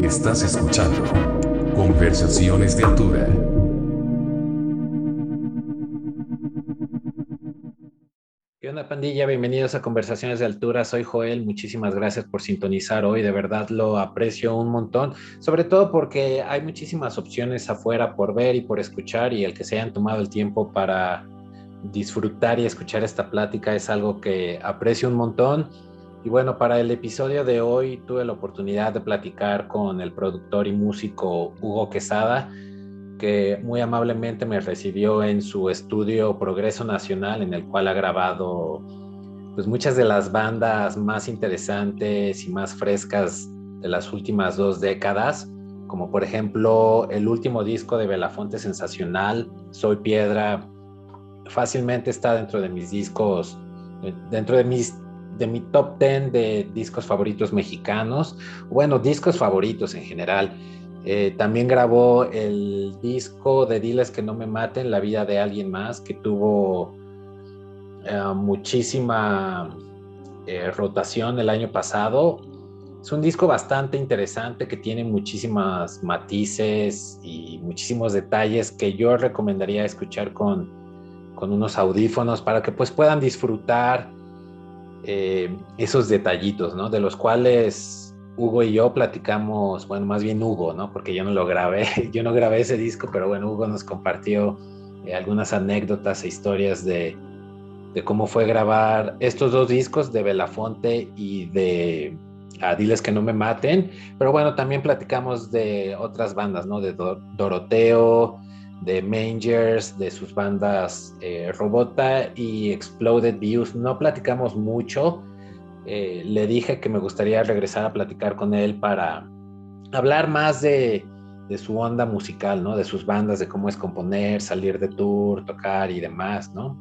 Estás escuchando Conversaciones de Altura. ¿Qué onda, pandilla? Bienvenidos a Conversaciones de Altura. Soy Joel. Muchísimas gracias por sintonizar hoy. De verdad lo aprecio un montón. Sobre todo porque hay muchísimas opciones afuera por ver y por escuchar. Y el que se hayan tomado el tiempo para disfrutar y escuchar esta plática es algo que aprecio un montón. Y bueno, para el episodio de hoy tuve la oportunidad de platicar con el productor y músico Hugo Quesada, que muy amablemente me recibió en su estudio Progreso Nacional, en el cual ha grabado pues muchas de las bandas más interesantes y más frescas de las últimas dos décadas, como por ejemplo el último disco de Belafonte Sensacional, Soy Piedra, fácilmente está dentro de mis discos, dentro de mis de mi top 10 de discos favoritos mexicanos, bueno, discos favoritos en general. Eh, también grabó el disco de Diles que no me maten, La vida de alguien más, que tuvo eh, muchísima eh, rotación el año pasado. Es un disco bastante interesante que tiene muchísimas matices y muchísimos detalles que yo recomendaría escuchar con, con unos audífonos para que pues puedan disfrutar eh, esos detallitos, ¿no? De los cuales Hugo y yo platicamos, bueno, más bien Hugo, ¿no? Porque yo no lo grabé, yo no grabé ese disco, pero bueno, Hugo nos compartió eh, algunas anécdotas e historias de, de, cómo fue grabar estos dos discos de Belafonte y de a Diles que no me maten, pero bueno, también platicamos de otras bandas, ¿no? De Doroteo, de Mangers, de sus bandas eh, Robota y Exploded Views. No platicamos mucho. Eh, le dije que me gustaría regresar a platicar con él para hablar más de, de, su onda musical, ¿no? De sus bandas, de cómo es componer, salir de tour, tocar y demás, ¿no?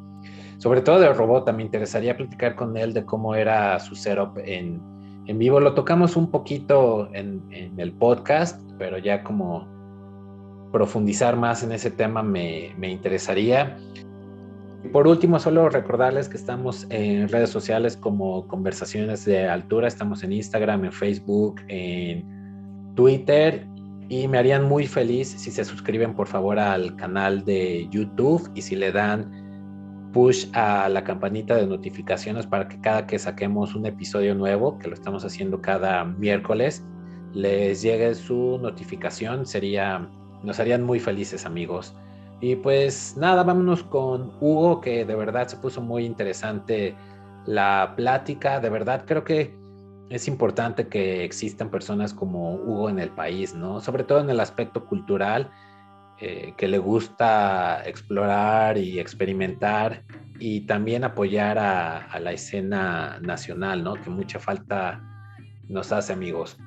Sobre todo de Robota, me interesaría platicar con él de cómo era su setup en, en vivo. Lo tocamos un poquito en, en el podcast, pero ya como profundizar más en ese tema me, me interesaría. Por último, solo recordarles que estamos en redes sociales como Conversaciones de Altura, estamos en Instagram, en Facebook, en Twitter y me harían muy feliz si se suscriben por favor al canal de YouTube y si le dan push a la campanita de notificaciones para que cada que saquemos un episodio nuevo, que lo estamos haciendo cada miércoles, les llegue su notificación. Sería nos harían muy felices amigos. Y pues nada, vámonos con Hugo, que de verdad se puso muy interesante la plática. De verdad creo que es importante que existan personas como Hugo en el país, ¿no? Sobre todo en el aspecto cultural, eh, que le gusta explorar y experimentar y también apoyar a, la escena nacional, ¿no? Que mucha falta nos hace amigos.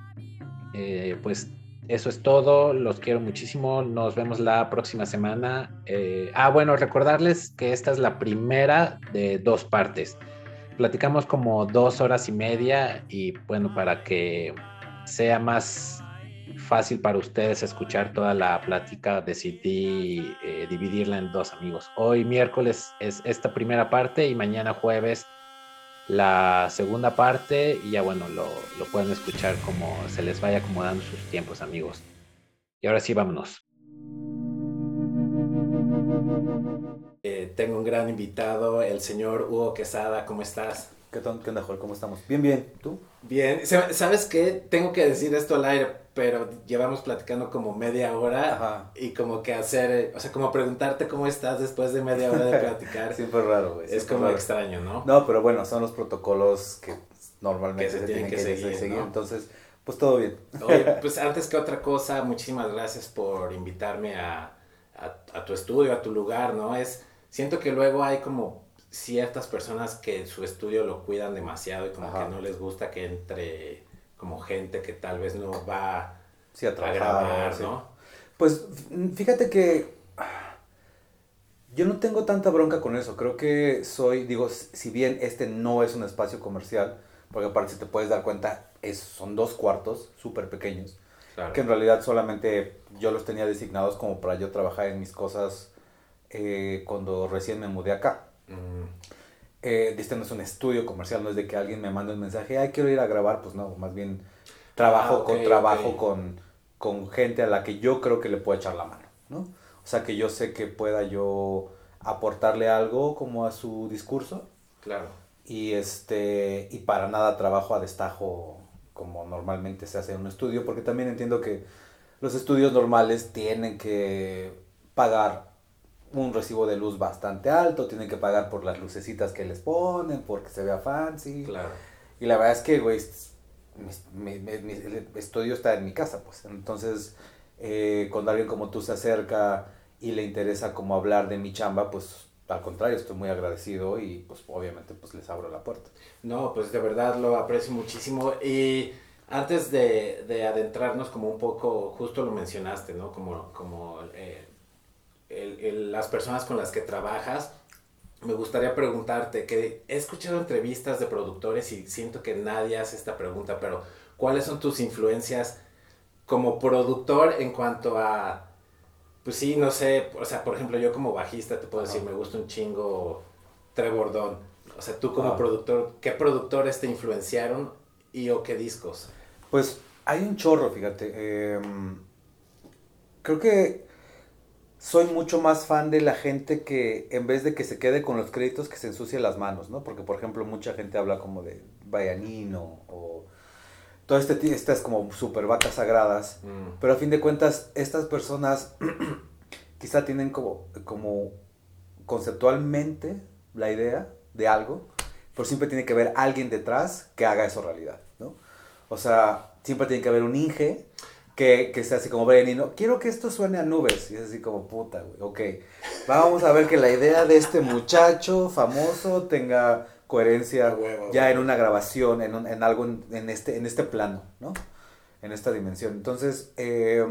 Eh, pues eso es todo, los quiero muchísimo, nos vemos la próxima semana. Eh, ah, bueno, recordarles que esta es la primera de dos partes. Platicamos como dos horas y media y bueno, para que sea más fácil para ustedes escuchar toda la plática, decidí eh, dividirla en dos amigos. Hoy miércoles es esta primera parte y mañana jueves la segunda parte y ya bueno, lo, pueden escuchar como se les vaya acomodando sus tiempos, amigos. Y ahora sí, vámonos. Eh, tengo un gran invitado, el señor Hugo Quesada, ¿cómo estás? ¿Qué, onda, Joel? ¿Cómo estamos? Bien, bien. ¿Tú? Bien. ¿Sabes qué? Tengo que decir esto al aire, pero llevamos platicando como media hora y como que hacer, o sea, como preguntarte cómo estás después de media hora de platicar. Siempre raro, güey. Es como extraño, ¿no? No, pero bueno, son los protocolos que normalmente se, tienen que, seguir, entonces, pues todo bien. Oye, pues antes que otra cosa, muchísimas gracias por invitarme a, a, a tu estudio, a tu lugar, ¿no? Es, siento que luego hay como ciertas personas que su estudio lo cuidan demasiado y como que no les gusta que entre como gente que tal vez no va a, grabar, ¿no? Pues fíjate que yo no tengo tanta bronca con eso. Creo que soy, digo, si bien este no es un espacio comercial, porque aparte si te puedes dar cuenta, es, son dos cuartos súper pequeños, que en realidad solamente yo los tenía designados como para yo trabajar en mis cosas eh, cuando recién me mudé acá. Mm. Eh, este no es un estudio comercial, no es de que alguien me mande un mensaje, ay, quiero ir a grabar, pues no, más bien trabajo, Ah, con, trabajo con, con gente a la que yo creo que le puedo echar la mano, ¿no? O sea, que yo sé que pueda yo aportarle algo como a su discurso Claro. y este y para nada trabajo a destajo como normalmente se hace en un estudio porque también entiendo que los estudios normales tienen que pagar un recibo de luz bastante alto, tienen que pagar por las lucecitas que les ponen, porque se vea fancy. Claro. Y la verdad es que, güey, es- mi, mi- mi- el estudio está en mi casa, pues. Entonces, eh, cuando alguien como tú se acerca y le interesa como hablar de mi chamba, pues al contrario, estoy muy agradecido y pues obviamente pues les abro la puerta. No, pues de verdad lo aprecio muchísimo. Y antes de, de adentrarnos como un poco, justo lo mencionaste, ¿no? Como, como eh, el- el- las personas con las que trabajas, me gustaría preguntarte, que he escuchado entrevistas de productores y siento que nadie hace esta pregunta, pero ¿cuáles son tus influencias como productor en cuanto a, pues sí, no sé, o sea, por ejemplo, yo como bajista te puedo decir, me gusta un chingo Trevor Don. O sea, tú como Ajá. productor, ¿qué productores te influenciaron y o qué discos? Pues hay un chorro, fíjate. em, creo que soy mucho más fan de la gente que en vez de que se quede con los créditos, que se ensucie las manos, ¿no? Porque, por ejemplo, mucha gente habla como de Bayanino o todo este, estas como super vacas sagradas. Mm, Pero a fin de cuentas, estas personas quizá tienen como, como conceptualmente la idea de algo, pero siempre tiene que haber alguien detrás que haga eso realidad, ¿no? O sea, siempre tiene que haber un Inge que, que sea así como Brian y no, quiero que esto suene a nubes. Y es así como, puta, güey, ok. Vamos a ver que la idea de este muchacho famoso tenga coherencia huevo, ya en una grabación, en, un- en algo en, en este, en este plano, ¿no? En esta dimensión. Entonces, eh,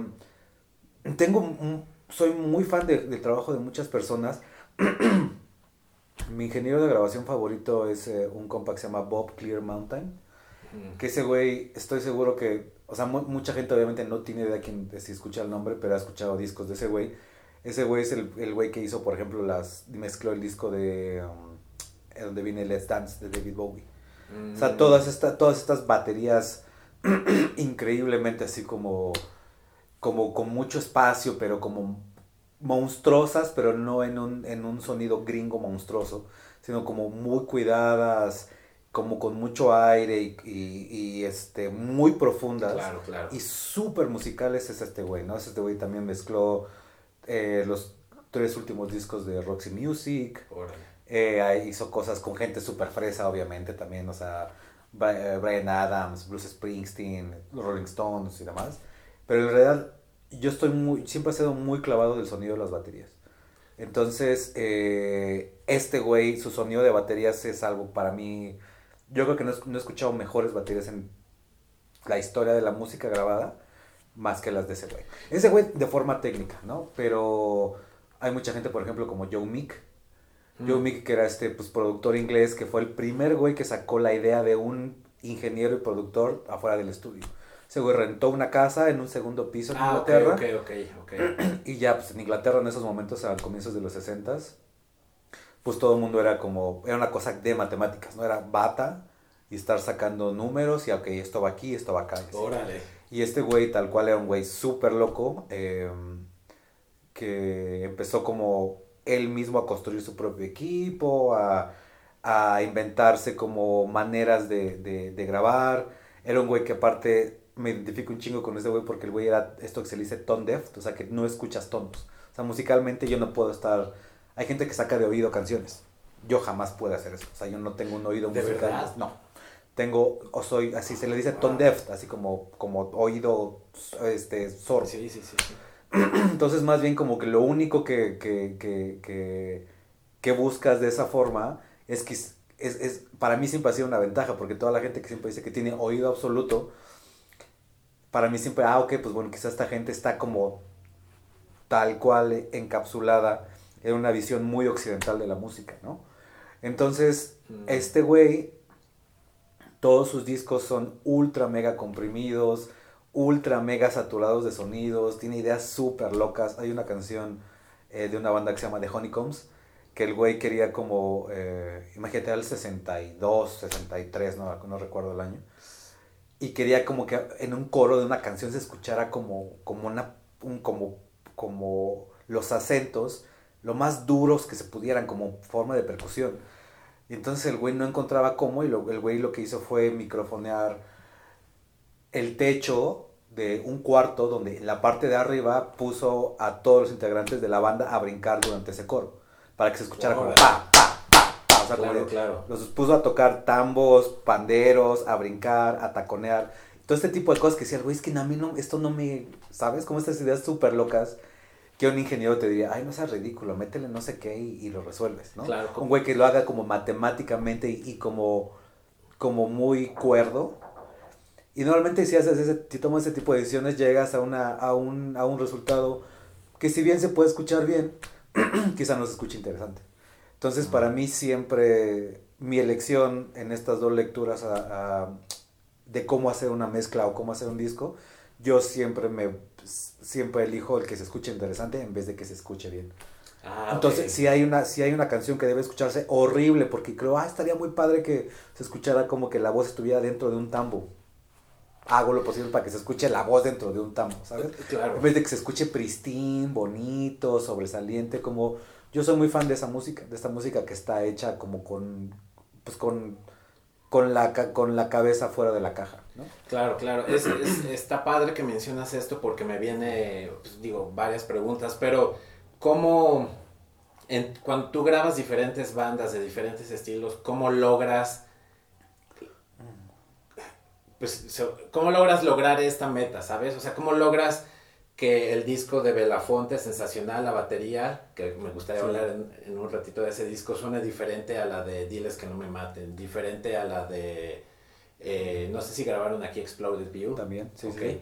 tengo un- soy muy fan de- del trabajo de muchas personas. Mi ingeniero de grabación favorito es eh, un compa que se llama Bob Clear Mountain. mm. Que ese güey, estoy seguro que, o sea, mu- mucha gente obviamente no tiene idea quién, si escucha el nombre, pero ha escuchado discos de ese güey. Ese güey es el, el güey que hizo, por ejemplo, las mezcló el disco de um, donde viene Let's Dance de David Bowie. O sea, Mm. todas, esta, todas estas baterías increíblemente así como, como con mucho espacio, pero como monstruosas, pero no en un, en un sonido gringo monstruoso, sino como muy cuidadas, como con mucho aire y, y- y, este, muy profundas. Claro, claro. Y súper musicales es este güey, ¿no? Es Este güey también mezcló eh, los tres últimos discos de Roxy Music. Eh, hizo cosas con gente súper fresa, obviamente, también, o sea, Bri- eh, Brian Adams, Bruce Springsteen, los Rolling Stones y demás. Pero en realidad, yo estoy muy, siempre he sido muy clavado del sonido de las baterías. Entonces, eh, este güey, su sonido de baterías es algo para mí. Yo creo que no, he- no he escuchado mejores baterías en la historia de la música grabada más que las de ese güey. Ese güey de forma técnica, ¿no? Pero hay mucha gente, por ejemplo, como Joe Meek, Joe Mm. Meek, que era este pues, productor inglés, que fue el primer güey que sacó la idea de un ingeniero y productor afuera del estudio. Ese güey rentó una casa en un segundo piso en Ah, Inglaterra. ok, ok, ok. Y ya, pues en Inglaterra en esos momentos, a comienzos de los 60 pues todo el mundo era como, era una cosa de matemáticas, ¿no? Era bata y estar sacando números y, ok, esto va aquí, esto va acá. Órale. Y este güey, tal cual, era un güey súper loco, eh, que empezó como él mismo a construir su propio equipo, a, a inventarse como maneras de, de- de grabar. Era un güey que aparte me identifico un chingo con ese güey porque el güey era esto que se le dice tone deaf, o sea que no escuchas tonos. O sea, musicalmente yo no puedo estar... Hay gente que saca de oído canciones. Yo jamás puedo hacer eso. O sea, yo no tengo un oído ¿De musical. verdad? No. Tengo, o soy, así se le dice tone deaf, así como, como oído este, sordo. Sí, sí, sí. sí. Entonces, más bien como que lo único que, que, que, que, que buscas de esa forma es que es, es, es- para mí siempre ha sido una ventaja, porque toda la gente que siempre dice que tiene oído absoluto, para mí siempre, ah, ok, pues bueno, quizás esta gente está como tal cual encapsulada en una visión muy occidental de la música, ¿no? Entonces, Mm. este güey, todos sus discos son ultra mega comprimidos, ultra mega saturados de sonidos, tiene ideas súper locas. Hay una canción eh, de una banda que se llama The Honeycombs, que el güey quería como, eh, imagínate, era el 62, 63, no, no recuerdo el año. y quería como que en un coro de una canción se escuchara como, como, una, un, como, como los acentos lo más duros que se pudieran como forma de percusión. Y entonces el güey no encontraba cómo y lo, el güey lo que hizo fue microfonear el techo de un cuarto donde en la parte de arriba puso a todos los integrantes de la banda a brincar durante ese coro para que se escuchara como pa, pa, pa, pa. O sea, Claro, claro. los puso a tocar tambos, panderos, a brincar, a taconear. Todo este tipo de cosas que decía el güey, es que a mí no, esto no me, ¿sabes? Como estas ideas súper locas que un ingeniero te diría, ay, no seas ridículo, métele no sé qué y, y lo resuelves, ¿no? Claro, Un güey que lo haga como matemáticamente y, y como, como muy cuerdo. Y normalmente si haces ese, si tomas ese tipo de decisiones, llegas a, una, a, un, a un resultado que si bien se puede escuchar bien, quizá no se escuche interesante. Entonces, para mí siempre mi elección en estas dos lecturas a- a- de cómo hacer una mezcla o cómo hacer un disco, yo siempre me siempre elijo el que se escuche interesante en vez de que se escuche bien. Ah, Entonces, si hay una si hay una canción que debe escucharse horrible porque creo, ah, estaría muy padre que se escuchara como que la voz estuviera dentro de un tambo. Hago lo posible para que se escuche la voz dentro de un tambo, ¿sabes? Claro. En vez de que se escuche pristine, bonito, sobresaliente, como yo soy muy fan de esa música, de esta música que está hecha como con pues con con la con la cabeza fuera de la caja, ¿no? Claro, claro. Es, es- está padre que mencionas esto porque me viene, pues, digo, varias preguntas, pero ¿cómo, en, cuando tú grabas diferentes bandas de diferentes estilos, cómo logras, pues, cómo logras lograr esta meta, ¿sabes? O sea, ¿cómo logras que el disco de Belafonte, sensacional, la batería, que me gustaría Sí. hablar en, en un ratito de ese disco, suene diferente a la de Diles que no me maten, diferente a la de... Eh, no sé si grabaron aquí Exploded View. También, sí, Ok. sí.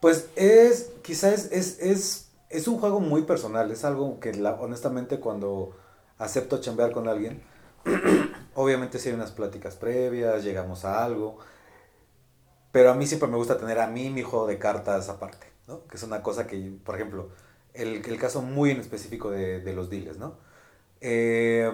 Pues es, quizás es, es, es, es un juego muy personal, es algo que la, honestamente cuando acepto chambear con alguien, obviamente si hay unas pláticas previas, llegamos a algo, pero a mí siempre me gusta tener a mí mi juego de cartas aparte, ¿no? Que es una cosa que, por ejemplo, el, el caso muy en específico de, de los deals, ¿no? Eh,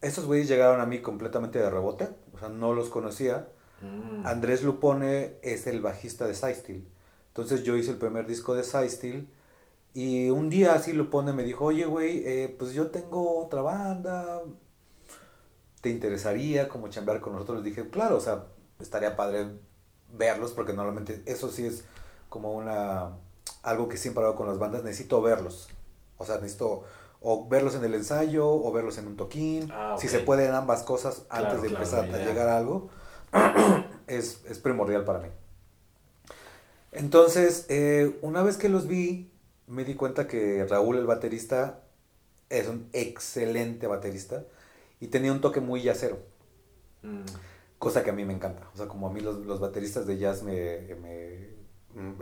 estos güeyes llegaron a mí completamente de rebote, o sea, no los conocía. Mm. Andrés Lupone es el bajista de Steel. Entonces yo hice el primer disco de Steel y un día así Lupone me dijo, oye güey, eh, pues yo tengo otra banda, ¿te interesaría como chambear con nosotros? Les dije, claro, o sea, estaría padre verlos porque normalmente eso sí es como una algo que siempre hago con las bandas, necesito verlos. O sea, necesito o verlos en el ensayo o verlos en un toquín. Ah, Si se pueden ambas cosas Claro, antes de empezar a llegar a algo, es, es primordial para mí. Entonces, eh, una vez que los vi, me di cuenta que Raúl, el baterista, es un excelente baterista y tenía un toque muy yacero, Mm. cosa que a mí me encanta. O sea, como a mí los, los bateristas de jazz me, me-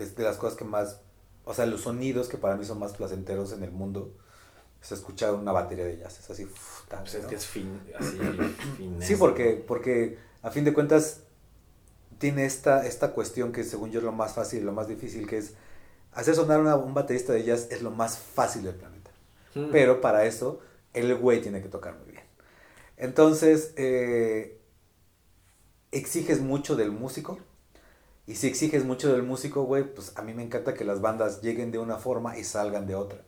es de las cosas que más, o sea, los sonidos que para mí son más placenteros en el mundo, es escuchar una batería de jazz. Es así, uf, tan, Pues es ¿no? que es fin, así. Sí, porque, porque a fin de cuentas tiene esta, esta cuestión que según yo es lo más fácil y lo más difícil, que es hacer sonar una- un baterista de jazz es lo más fácil del planeta. Mm. Pero para eso el güey tiene que tocar muy bien. Entonces, eh, exiges mucho del músico. Y si exiges mucho del músico, güey, pues a mí me encanta que las bandas lleguen de una forma y salgan de otra.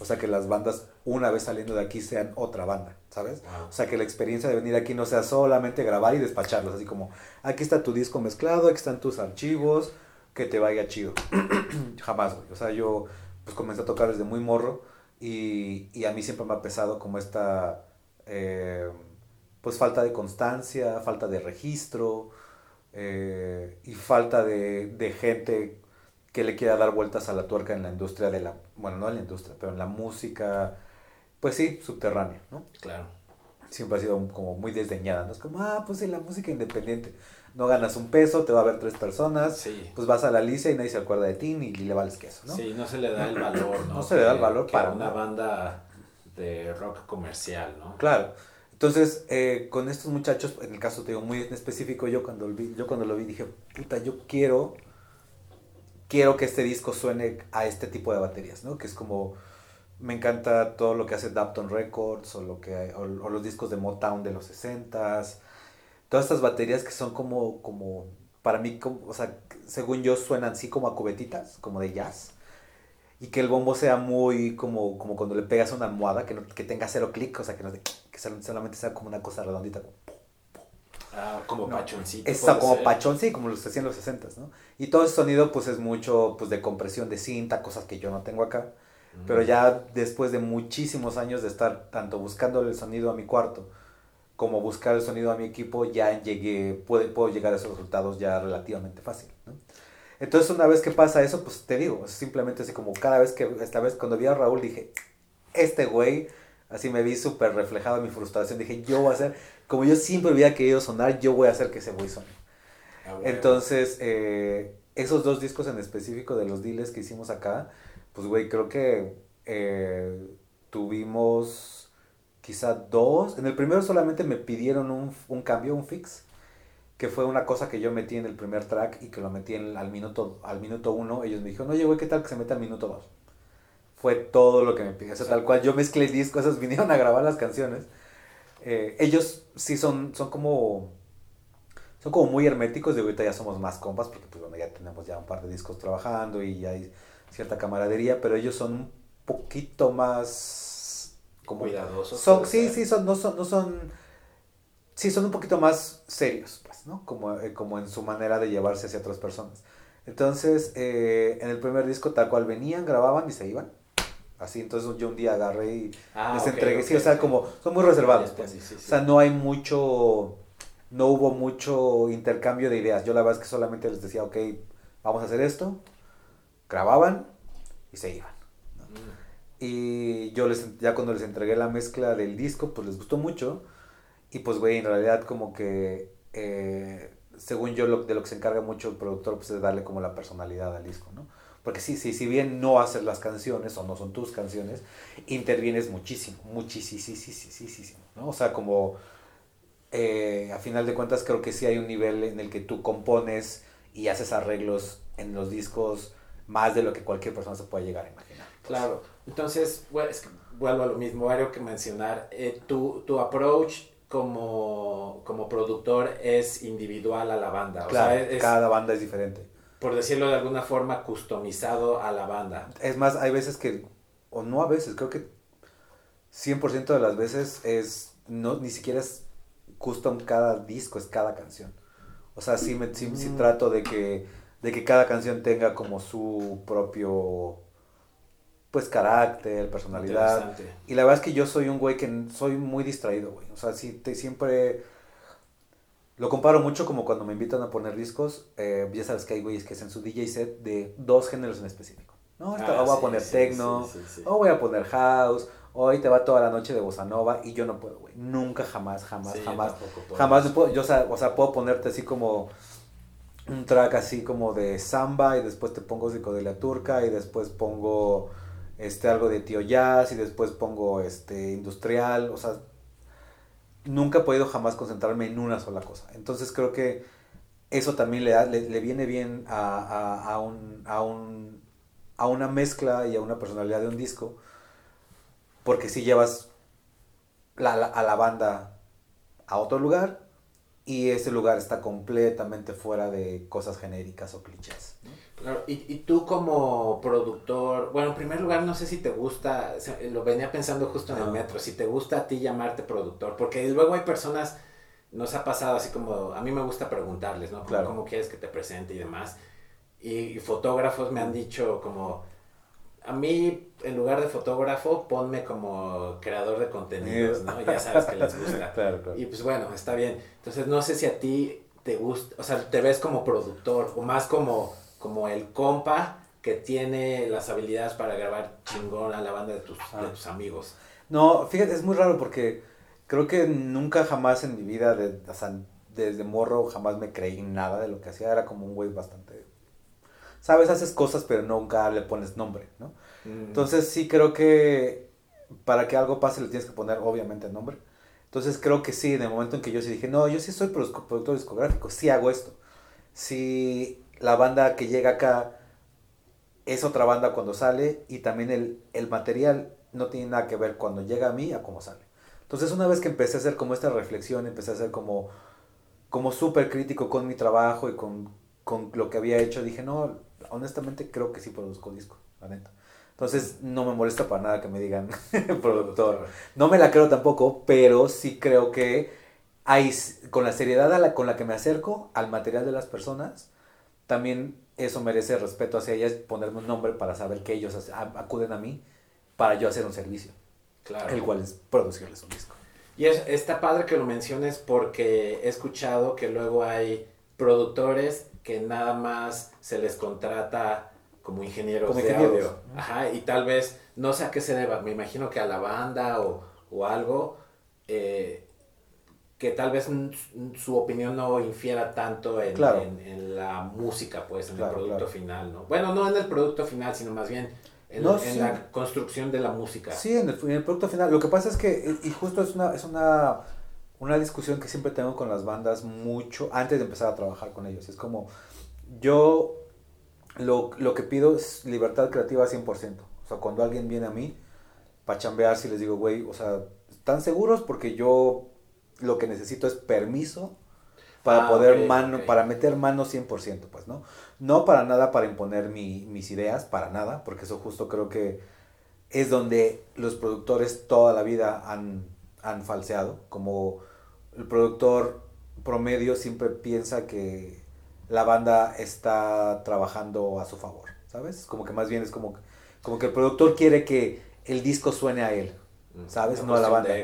O sea, que las bandas, una vez saliendo de aquí, sean otra banda, ¿sabes? Wow. O sea, que la experiencia de venir aquí no sea solamente grabar y despacharlos, así como, aquí está tu disco mezclado, aquí están tus archivos, que te vaya chido. Jamás, güey. O sea, yo pues comencé a tocar desde muy morro y, y a mí siempre me ha pesado como esta, eh, pues falta de constancia, falta de registro eh, y falta de, de gente que le quiera dar vueltas a la tuerca en la industria de la, bueno, no en la industria, pero en la música, pues sí, subterránea, ¿no? Claro. siempre ha sido como muy desdeñada, ¿no? Es como, ah, pues en la música independiente, no ganas un peso, te va a ver tres personas, Sí. pues vas a la Alicia y nadie se acuerda de ti ni le vales queso, ¿no? Sí, no se le da el valor, ¿no? No se le da el valor que para una banda de rock comercial, ¿no? Claro. Entonces, eh, con estos muchachos, en el caso te digo muy en específico, yo cuando, lo vi, yo cuando lo vi dije, puta, yo quiero, quiero que este disco suene a este tipo de baterías, ¿no? Que es como, me encanta todo lo que hace Dapton Records o, lo que, o, los discos de Motown de los 60s, todas estas baterías que son como, como, para mí, como- o sea, según yo suenan así como a cubetitas, como de jazz. Y que el bombo sea muy como, como cuando le pegas una almohada, que, no, que tenga cero clic, o sea, que, no, que sol- solamente sea como una cosa redondita. Como, Ah, como No. pachoncito. Puede como ser. pachón, sí, como los hacían en los 60 ¿no? Y todo ese sonido, pues es mucho pues, de compresión de cinta, cosas que yo no tengo acá. Mm. Pero ya después de muchísimos años de estar tanto buscando el sonido a mi cuarto como buscar el sonido a mi equipo, ya llegué, puedo, puedo llegar a esos resultados ya relativamente fácil, ¿no? Entonces una vez que pasa eso, pues te digo, es simplemente así como cada vez que, esta vez cuando vi a Raúl dije, este güey, así me vi súper reflejado en mi frustración, dije, yo voy a hacer, como yo siempre había querido sonar, yo voy a hacer que ese güey suene. Ah, bueno. Entonces, eh, esos dos discos en específico de los deals que hicimos acá, pues, güey, creo que eh, tuvimos quizá dos. En el primero solamente me pidieron un, un cambio, un fix, que fue una cosa que yo metí en el primer track y que lo metí en- al, minuto, al minuto uno. Ellos me dijeron, oye, güey, ¿qué tal que se meta al minuto dos? Fue todo lo que me pidió. O sea, tal cual, yo mezclé el disco, esos vinieron a grabar las canciones. Eh, ellos sí son, son como son como muy herméticos y ahorita ya somos más compas porque pues bueno, ya tenemos ya un par de discos trabajando y hay cierta camaradería, pero ellos son un poquito más como Cuidadosos. son sí, sí son no son no son sí son un poquito más serios, pues, ¿no? Como eh, como en su manera de llevarse hacia otras personas. Entonces, eh, en el primer disco tal cual venían, grababan y se iban. Así, entonces yo un día agarré y Ah, les entregué, sí, o sea, como son muy reservados, pues. entendí, sí, sí. O sea, no hay mucho, no hubo mucho intercambio de ideas. Yo la verdad es que solamente les decía, ok, vamos a hacer esto, grababan y se iban. Mm. Y yo les, ya cuando les entregué la mezcla del disco, pues les gustó mucho. Y pues, güey, en realidad como que, eh, según yo, lo, de lo que se encarga mucho el productor, pues es darle como la personalidad al disco, ¿no? Porque sí, sí, si bien no haces las canciones o no son tus canciones, intervienes muchísimo, muchísimo, ¿no? O sea, como, eh, a final de cuentas creo que sí hay un nivel en el que tú compones y haces arreglos en los discos más de lo que cualquier persona se puede llegar a imaginar. Claro. Entonces, bueno, es que vuelvo a lo mismo, algo que mencionar. Eh, tu, tu approach como, como productor es individual a la banda. O Claro, sea, es, cada banda es diferente. Por decirlo de alguna forma, customizado a la banda. Es más, hay veces que, o no a veces, creo que 100% de las veces es, no, ni siquiera es custom cada disco, es cada canción. O sea, sí, me, sí, sí Mm. trato de que, de que cada canción tenga como su propio, pues, carácter, personalidad. Y la verdad es que yo soy un güey que soy muy distraído, güey. O sea, sí, te, siempre... Lo comparo mucho como cuando me invitan a poner discos. eh, ya sabes que hay güeyes que hacen su DJ set de dos géneros en específico. No, esta Ah, voy a poner sí, techno, sí, o voy a poner house, hoy te va toda la noche de bossa nova y yo no puedo, güey. Nunca, jamás, jamás, jamás. Jamás me puedo, yo, o sea, o sea, puedo ponerte así como un track así como de samba y después te pongo psicodelia turca y después pongo este algo de tío jazz y después pongo este industrial, o sea, nunca he podido jamás concentrarme en una sola cosa. Entonces creo que eso también le, da- le, le viene bien a, a, a un, a, un, a una mezcla y a una personalidad de un disco, porque si llevas la- a la banda a otro lugar y ese lugar está completamente fuera de cosas genéricas o clichés. Claro, y, y tú como productor, bueno, en primer lugar, no sé si te gusta, lo venía pensando justo en el metro, si te gusta a ti llamarte productor, porque luego hay personas, nos ha pasado así como, a mí me gusta preguntarles, ¿no? Como, Claro. ¿Cómo quieres que te presente y demás? Y, y fotógrafos me han dicho como, a mí, en lugar de fotógrafo, ponme como creador de contenidos, ¿no? Ya sabes que les gusta. Claro, claro. Y pues bueno, está bien. Entonces no sé si a ti te gusta, o sea, te ves como productor o más como, como el compa que tiene las habilidades para grabar chingón a la banda de tus, Ah. de tus amigos. No, fíjate, es muy raro porque creo que nunca jamás en mi vida, de, o sea, desde morro, jamás me creí nada de lo que hacía. Era como un güey bastante... Sabes, haces cosas pero nunca le pones nombre, ¿no? Entonces sí creo que para que algo pase le tienes que poner obviamente nombre. Entonces creo que sí, en el momento en que yo sí dije, no, yo sí soy produ- productor discográfico, sí hago esto. Si la banda que llega acá es otra banda cuando sale y también el, el material no tiene nada que ver cuando llega a mí a cómo sale. Entonces una vez que empecé a hacer como esta reflexión, empecé a hacer como como súper crítico con mi trabajo y con, con lo que había hecho, dije, no, honestamente creo que sí produzco disco, la neta. Entonces no me molesta para nada que me digan productor. No me la creo tampoco, pero sí creo que hay, con la seriedad con la que me acerco al material de las personas, también eso merece respeto hacia ellas, ponerme un nombre para saber que ellos acuden a mí para yo hacer un servicio. Claro. El cual es producirles un disco. Y es, está padre que lo menciones porque he escuchado que luego hay productores que nada más se les contrata como ingenieros, de audio. Ajá, y tal vez, no sé a qué se deba, me imagino que a la banda o, o algo, eh, que tal vez su opinión no infiera tanto en, en, la música, pues, en el producto final, ¿no? Bueno, no en el producto final, sino más bien en, en la construcción de la música. Sí, en el, en el, producto final. Lo que pasa es que, y justo es una, es una, una discusión que siempre tengo con las bandas mucho antes de empezar a trabajar con ellos. Es como, yo lo, lo que pido es libertad creativa 100%. O sea, cuando alguien viene a mí para chambear, si les digo, güey, o sea, ¿están seguros? Porque yo lo que necesito es permiso para ah, poder mano, para meter mano 100%, pues, ¿no? No para nada para imponer mi, mis ideas, para nada, porque eso justo creo que es donde los productores toda la vida han, han falseado, como el productor promedio siempre piensa que la banda está trabajando a su favor, ¿sabes? Como que más bien es como, como que el productor quiere que el disco suene a él, mm, ¿sabes? no a la banda.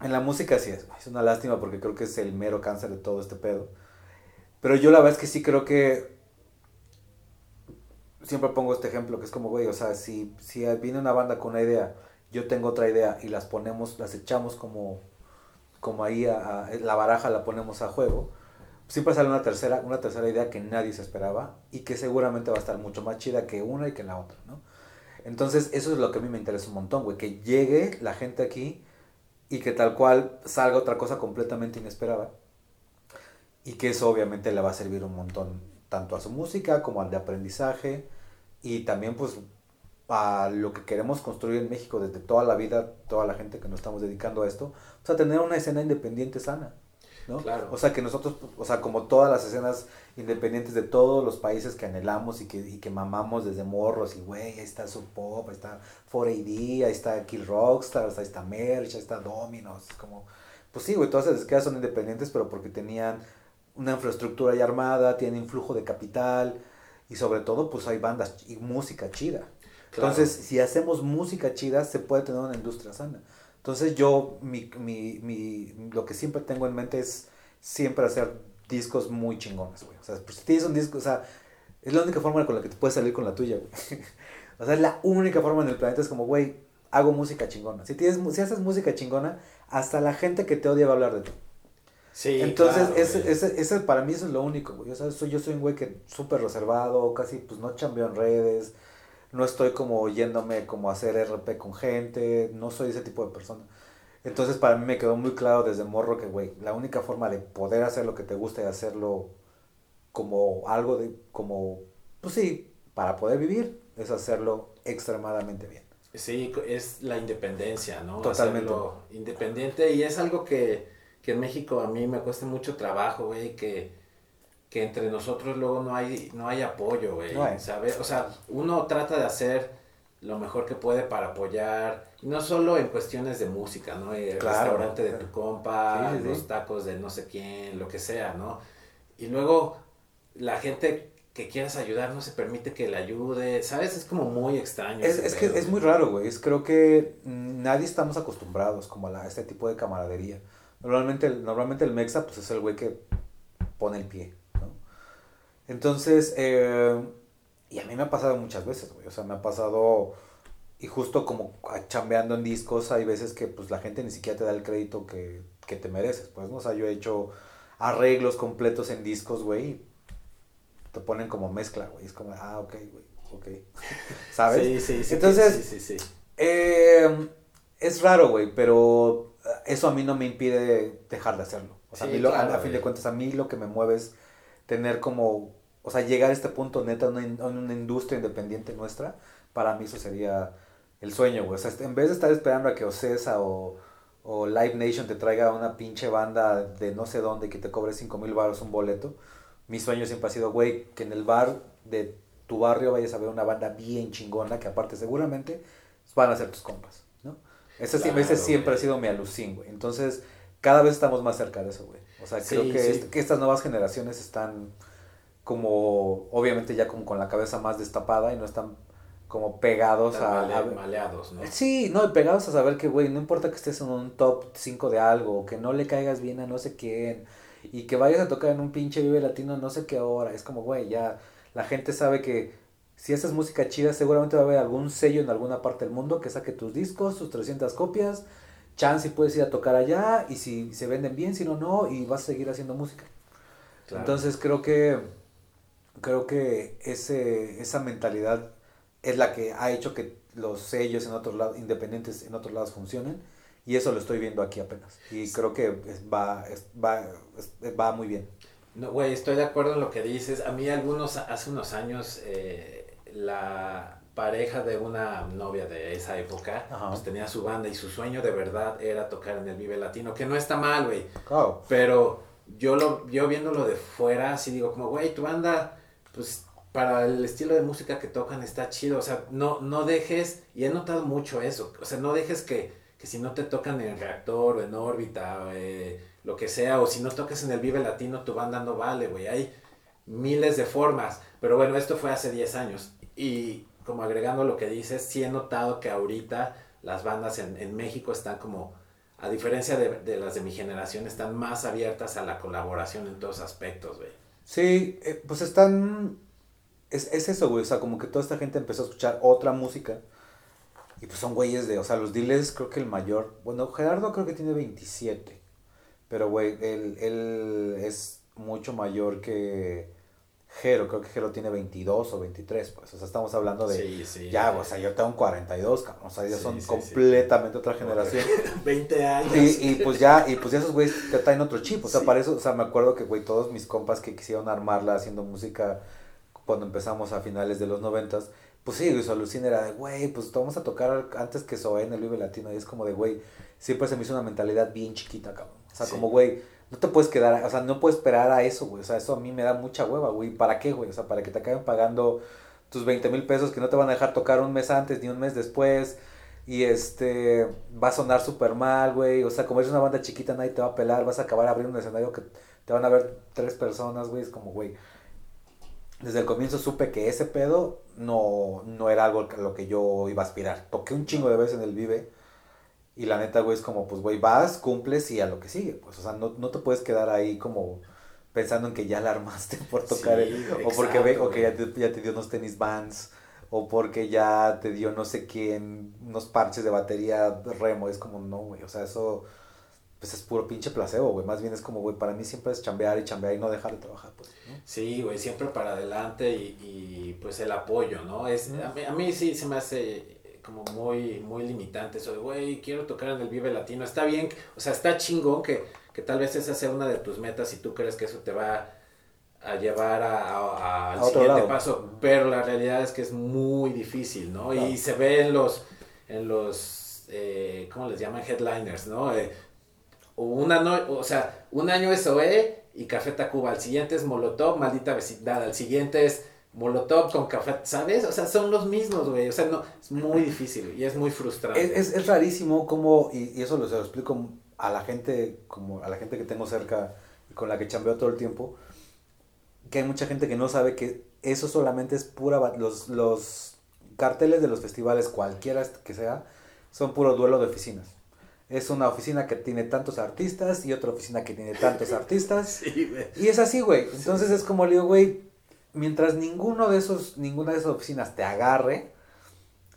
En la música sí es, es una lástima porque creo que es el mero cáncer de todo este pedo. Pero yo la verdad es que sí creo que siempre pongo este ejemplo que es como, güey, o sea, si, si viene una banda con una idea, yo tengo otra idea y las ponemos, las echamos como, como ahí, a la baraja la ponemos a juego, siempre sale una tercera, una tercera idea que nadie se esperaba y que seguramente va a estar mucho más chida que una y que la otra, ¿no? Entonces, eso es lo que a mí me interesa un montón, güey, que llegue la gente aquí y que tal cual salga otra cosa completamente inesperada y que eso obviamente le va a servir un montón, tanto a su música como al de aprendizaje y también pues a lo que queremos construir en México desde toda la vida, toda la gente que nos estamos dedicando a esto, o sea, tener una escena independiente sana. ¿No? Claro. O sea, que nosotros, o sea, como todas las escenas independientes de todos los países que anhelamos y que, y que mamamos desde morros, y güey, ahí está Sub Pop, ahí está 4AD, ahí está Kill Rockstars, ahí está Merch, ahí está Dominos, como, pues sí, güey, todas esas esquemas son independientes, pero porque tenían una infraestructura ya armada, tienen influjo de capital, y sobre todo, pues hay bandas y música chida. Entonces, si hacemos música chida, se puede tener una industria sana. Entonces yo, mi, mi, mi, lo que siempre tengo en mente es siempre hacer discos muy chingones, güey. O sea, pues, si tienes un disco, o sea, es la única forma con la que te puedes salir con la tuya, güey. o sea, es la única forma en el planeta, es como, güey, hago música chingona. Si, tienes, si haces música chingona, hasta la gente que te odia va a hablar de ti. Sí, Entonces, ese, ese, ese, para mí eso es lo único, güey. O sea, soy, yo soy un güey que súper reservado, casi pues no chambeo en redes no estoy como yéndome como a hacer RP con gente, no soy ese tipo de persona. Entonces para mí me quedó muy claro desde morro que, güey, la única forma de poder hacer lo que te gusta y hacerlo como algo de, como, pues sí, para poder vivir, es hacerlo extremadamente bien. Sí, es la independencia, ¿no? Totalmente. independiente y es algo que, que en México a mí me cuesta mucho trabajo, güey, que que entre nosotros luego no hay, no hay apoyo, güey, ¿sabes? O sea, uno trata de hacer lo mejor que puede para apoyar, no solo en cuestiones de música, ¿no? El restaurante de tu compa, los tacos de no sé quién, lo que sea, ¿no? Y luego la gente que quieras ayudar no se permite que le ayude, ¿sabes? Es como muy extraño. Es, es que es muy raro, güey. Es, creo que nadie estamos acostumbrados como a, este tipo de camaradería. Normalmente, normalmente el mexa pues es el güey que pone el pie. Entonces, eh, y a mí me ha pasado muchas veces, güey. O sea, me ha pasado, y justo como chambeando en discos, hay veces que pues la gente ni siquiera te da el crédito que, que te mereces, pues, ¿no? O sea, yo he hecho arreglos completos en discos, güey. Te ponen como mezcla, güey. Es como, ah, ok, güey, ok. ¿Sabes? Sí, sí, sí. Entonces, sí, sí, sí. Eh, es raro, güey, pero eso a mí no me impide dejar de hacerlo. O sea, a, mí a, fin de cuentas, a mí lo que me mueve es tener como o sea, llegar a este punto neta en una, industria independiente nuestra, para mí eso sería el sueño, güey. O sea, en vez de estar esperando a que Ocesa o, o Live Nation te traiga una pinche banda de no sé dónde que te cobre 5 mil baros un boleto. Mi sueño siempre ha sido, güey, que en el bar de tu barrio vayas a ver una banda bien chingona que aparte seguramente van a ser tus compas, ¿no? Ese, Claro, ese siempre ha sido mi alucín, güey. Entonces, cada vez estamos más cerca de eso, güey. O sea, creo Sí, que, sí. est- que estas nuevas generaciones están como, obviamente ya como con la cabeza más destapada y no están como pegados a... Male- maleados, ¿no? Sí, no, pegados a saber que, güey, no importa que estés en un top 5 de algo, que no le caigas bien a no sé quién, y que vayas a tocar en un pinche Vive Latino no sé qué hora. Es como, güey, ya la gente sabe que si haces música chida, seguramente va a haber algún sello en alguna parte del mundo que saque tus discos, tus 300 copias, chance puedes ir a tocar allá, y si se venden bien, si no, no, y vas a seguir haciendo música. Claro. Entonces creo que creo que ese, esa mentalidad es la que ha hecho que los sellos en otros lados, independientes en otros lados funcionen. Y eso lo estoy viendo aquí apenas. Y creo que es- va, es- va, va muy bien. No, güey, estoy de acuerdo en lo que dices. A mí algunos, hace unos años, eh, la pareja de una novia de esa época, Ajá. pues tenía su banda y su sueño de verdad era tocar en el Vive Latino, que no está mal, güey. Claro. Pero yo lo, yo viéndolo de fuera, así digo, como, güey, tu banda, pues para el estilo de música que tocan está chido. O sea, no, no dejes, y he notado mucho eso, o sea, no dejes que, que si no te tocan en reactor o en órbita, o, eh, lo que sea, o si no tocas en el Vive Latino, tu banda no vale, güey. Hay miles de formas. Pero bueno, esto fue hace 10 años. Y como agregando lo que dices, sí he notado que ahorita las bandas en, en México están como, a diferencia de, de las de mi generación, están más abiertas a la colaboración en todos aspectos, güey. Sí, eh, pues están... Es, es eso, güey. O sea, como que toda esta gente empezó a escuchar otra música. Y pues son güeyes de... O sea, los diles, creo que el mayor... Bueno, Gerardo creo que tiene 27. Pero, güey, él, él es mucho mayor que Jero. Creo que Jero tiene 22 o 23, pues. O sea, estamos hablando de... Sí, sí. Ya, o sea, yo tengo 42, cabrón. O sea, ya Sí, son completamente otra generación. 20 años. Y, y pues ya, y pues ya esos güeyes te traen otro chip. O sea, para eso, o sea, me acuerdo que, güey, todos mis compas que quisieron armarla haciendo música cuando empezamos a finales de los noventas, pues sí, güey, su alucina era de, güey, pues vamos a tocar antes que Zoé en el Vive Latino. Y es como de, güey, siempre se me hizo una mentalidad bien chiquita, cabrón. O sea, como, güey, no te puedes quedar, o sea, no puedes esperar a eso, güey. O sea, eso a mí me da mucha hueva, güey. ¿Para qué, güey? O sea, para que te acaben pagando tus 20 mil pesos que no te van a dejar tocar un mes antes ni un mes después. Y este, va a sonar súper mal, güey. O sea, como eres una banda chiquita, nadie te va a pelar. Vas a acabar abriendo un escenario que te van a ver tres personas, güey. Es como, güey. Desde el comienzo supe que ese pedo no, no era algo a lo que yo iba a aspirar. Toqué un chingo de veces en el Vive. Y la neta, güey, es como, pues, güey, vas, cumples y a lo que sigue. Pues, o sea, no, no te puedes quedar ahí como pensando en que ya la armaste por tocar. Sí, el- o porque ve, o que ya te, ya te dio unos tenis vans. O porque ya te dio no sé quién, unos parches de batería remo. Es como, no, güey. O sea, eso pues es puro pinche placebo, güey. Más bien es como, güey, para mí siempre es chambear y chambear y no dejar de trabajar, pues. ¿no? Sí, güey, siempre para adelante y, y, pues el apoyo, ¿no? Es, a, mí, a mí sí se me hace como muy, muy limitante eso de, güey, quiero tocar en el Vive Latino. Está bien, o sea, está chingón que, que tal vez esa sea una de tus metas y tú crees que eso te va a llevar a, a- al A siguiente lado. paso, pero la realidad es que es muy difícil, ¿no? Claro. Y se ve en los, en los eh, ¿cómo les llaman? Headliners, ¿no? Eh, una no, o sea, un año es OE y Café Tacuba, al siguiente es Molotov, maldita vecindad, al siguiente es Molotov con Café, ¿sabes? O sea, son los mismos, güey, o sea, no, es muy difícil y es muy frustrante. Es, es, es rarísimo como, y, y eso lo, se lo explico a la gente, como a la gente que tengo cerca y con la que chambeo todo el tiempo, que hay mucha gente que no sabe que eso solamente es pura, los, los carteles de los festivales, cualquiera que sea, son puro duelo de oficinas. Es una oficina que tiene tantos artistas y otra oficina que tiene tantos artistas. Sí. Y es así, güey. Entonces es como le digo, güey, mientras ninguno de esos, ninguna de esas oficinas te agarre,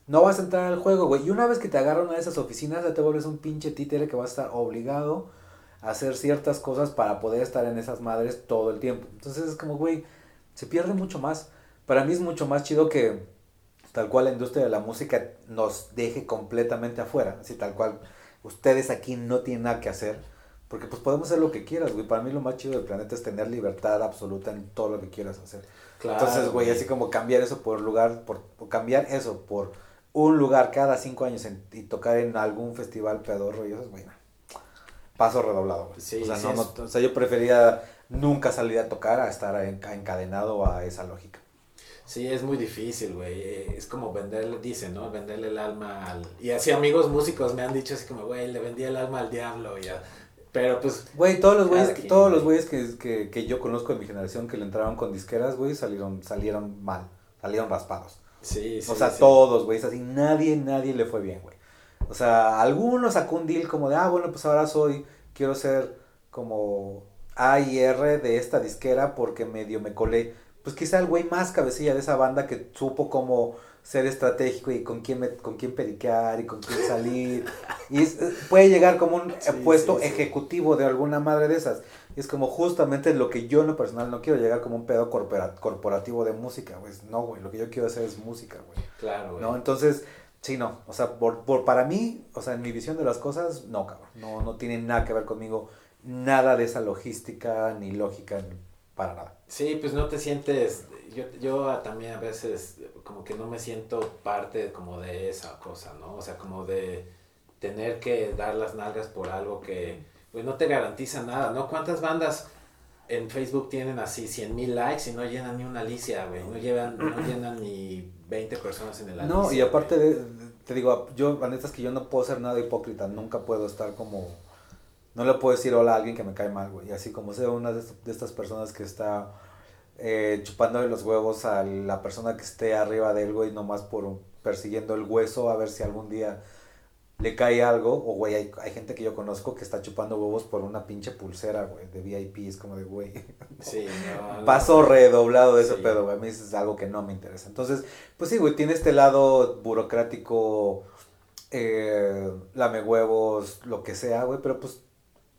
no vas a entrar al juego, güey. Y una vez que te agarra una de esas oficinas, ya te vuelves un pinche títere que vas a estar obligado a hacer ciertas cosas para poder estar en esas madres todo el tiempo. Entonces es como, güey, se pierde mucho más. Para mí es mucho más chido que tal cual la industria de la música nos deje completamente afuera. Así tal cual, ustedes aquí no tienen nada que hacer. Porque pues podemos hacer lo que quieras, güey. Para mí lo más chido del planeta es tener libertad absoluta en todo lo que quieras hacer. Claro, Entonces, güey, así como cambiar eso por lugar, por, por cambiar eso por un lugar cada cinco años en- y tocar en algún festival pedorro y eso es, güey, paso redoblado, güey. Sí, o, sea, sí no, es- no- o sea, yo prefería nunca salir a tocar a estar en- encadenado a esa lógica. Sí, es muy difícil, güey. Eh, Es como venderle, dicen, ¿no? Venderle el alma al... Y así amigos músicos me han dicho así como, güey, le vendí el alma al diablo. Ya. Pero pues, Güey, todos los güeyes, quien, todos los güey. güeyes que, que, que yo conozco de mi generación que le entraron con disqueras, güey, salieron, salieron mal, salieron raspados. sí, sí. o sea, sí. todos, güey, así, nadie, nadie le fue bien, güey. O sea, algunos sacó un deal como de, ah, bueno, pues ahora soy, quiero ser como A y R de esta disquera porque medio me colé. Pues quizá el güey más cabecilla de esa banda que supo cómo ser estratégico y con quién, me- con quién periquear y con quién salir. y es- puede llegar como un Sí, puesto sí, sí. ejecutivo de alguna madre de esas. Y es como justamente lo que yo en lo personal no quiero llegar como un pedo corpora- corporativo de música, güey. No, güey, lo que yo quiero hacer es música, güey. Claro, güey. ¿No? Entonces, sí, no. O sea, por, por- para mí, o sea, en mi visión de las cosas, no, cabrón. No, no tiene nada que ver conmigo. Nada de esa logística ni lógica, ni para nada. Sí, pues no te sientes, yo, yo también a veces como que no me siento parte como de esa cosa, ¿no? O sea, como de tener que dar las nalgas por algo que pues no te garantiza nada, ¿no? ¿Cuántas bandas en Facebook tienen así 100 mil likes y no llenan ni una alicia, güey? No, llevan, no llenan ni 20 personas en el alicia. No, y aparte, de- te digo, yo, la neta es que yo no puedo ser nada hipócrita. Nunca puedo estar como. No le puedo decir hola a alguien que me cae mal, güey. Así como sea una de, est- de estas personas que está eh, chupándole los huevos a la persona que esté arriba de él, güey, nomás por persiguiendo el hueso a ver si algún día le cae algo. O, güey, hay, hay gente que yo conozco que está chupando huevos por una pinche pulsera, güey, de VIP. Es como de, güey. Sí, no, no. Paso redoblado de ese Sí. pedo, güey. A mí es algo que no me interesa. Entonces, pues sí, güey, tiene este lado burocrático, eh, lame huevos, lo que sea, güey, pero pues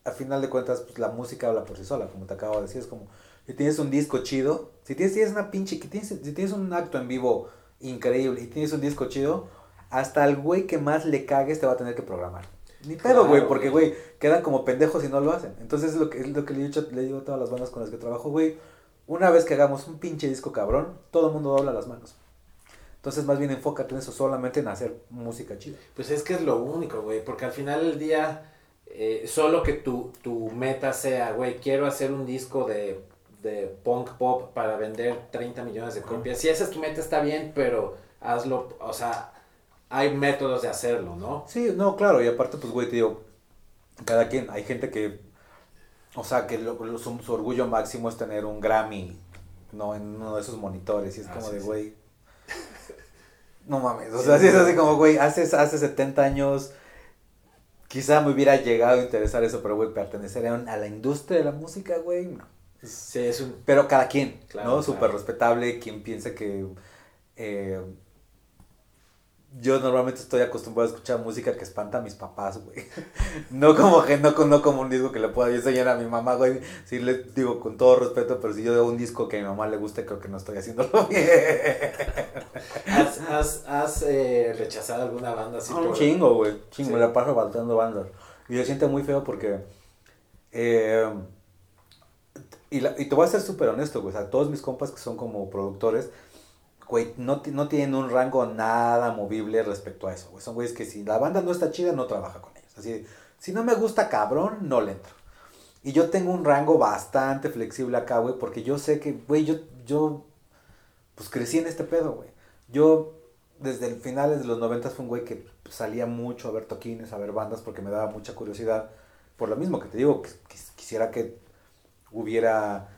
al final de cuentas, pues la música habla por sí sola, como te acabo de decir. Es como, si tienes un disco chido, si tienes, tienes una pinche, que tienes, si tienes un acto en vivo increíble y tienes un disco chido, hasta el güey que más le cagues te va a tener que programar. Ni pedo, Claro, güey, porque, güey. quedan como pendejos y no lo hacen. Entonces es lo que, es lo que le, dicho, le digo a todas las bandas con las que trabajo, güey. Una vez que hagamos un pinche disco cabrón, todo el mundo dobla las manos. Entonces más bien enfócate en eso, solamente en hacer música chida. Pues es que es lo único, güey, porque al final del día, eh, solo que tu, tu meta sea, güey, quiero hacer un disco de, de punk pop para vender 30 millones de copias. Si esa es tu meta está bien, pero hazlo, o sea, hay métodos de hacerlo, ¿no? Sí, no, claro, y aparte, pues, güey, te digo, cada quien, hay gente que, o sea, que lo- lo- su, su orgullo máximo es tener un Grammy, ¿no? En uno de esos monitores, y es Ah, como sí, de, sí. güey, no mames, o sea, sí es así como, güey, hace, hace 70 años, quizá me hubiera llegado a interesar eso, pero, güey, pertenecer a, la industria de la música, güey, no. Sí, es un... Pero cada quien, Claro, ¿no? claro. Súper respetable, quien piense que... eh, yo normalmente estoy acostumbrado a escuchar música que espanta a mis papás, güey. No como que no, no como un disco que le pueda yo enseñar a mi mamá, güey. Sí le digo con todo respeto, pero si yo veo un disco que a mi mamá le guste, creo que no estoy haciéndolo bien. ¿Has, has, has, eh, rechazado alguna banda así? un por- chingo, güey. Chingo, Sí. me la paso balteando bandas. Y se siente muy feo porque... eh, y, la- y te voy a ser súper honesto, güey. O sea, todos mis compas que son como productores, güey, no, no tienen un rango nada movible respecto a eso, güey. Son güeyes que si la banda no está chida, no trabaja con ellos. Así, si no me gusta cabrón, no le entro. Y yo tengo un rango bastante flexible acá, güey, porque yo sé que, güey, yo, yo, pues crecí en este pedo, güey. Yo, desde el finales de los 90 fue un güey que salía mucho a ver toquines, a ver bandas, porque me daba mucha curiosidad. Por lo mismo que te digo, quisiera que hubiera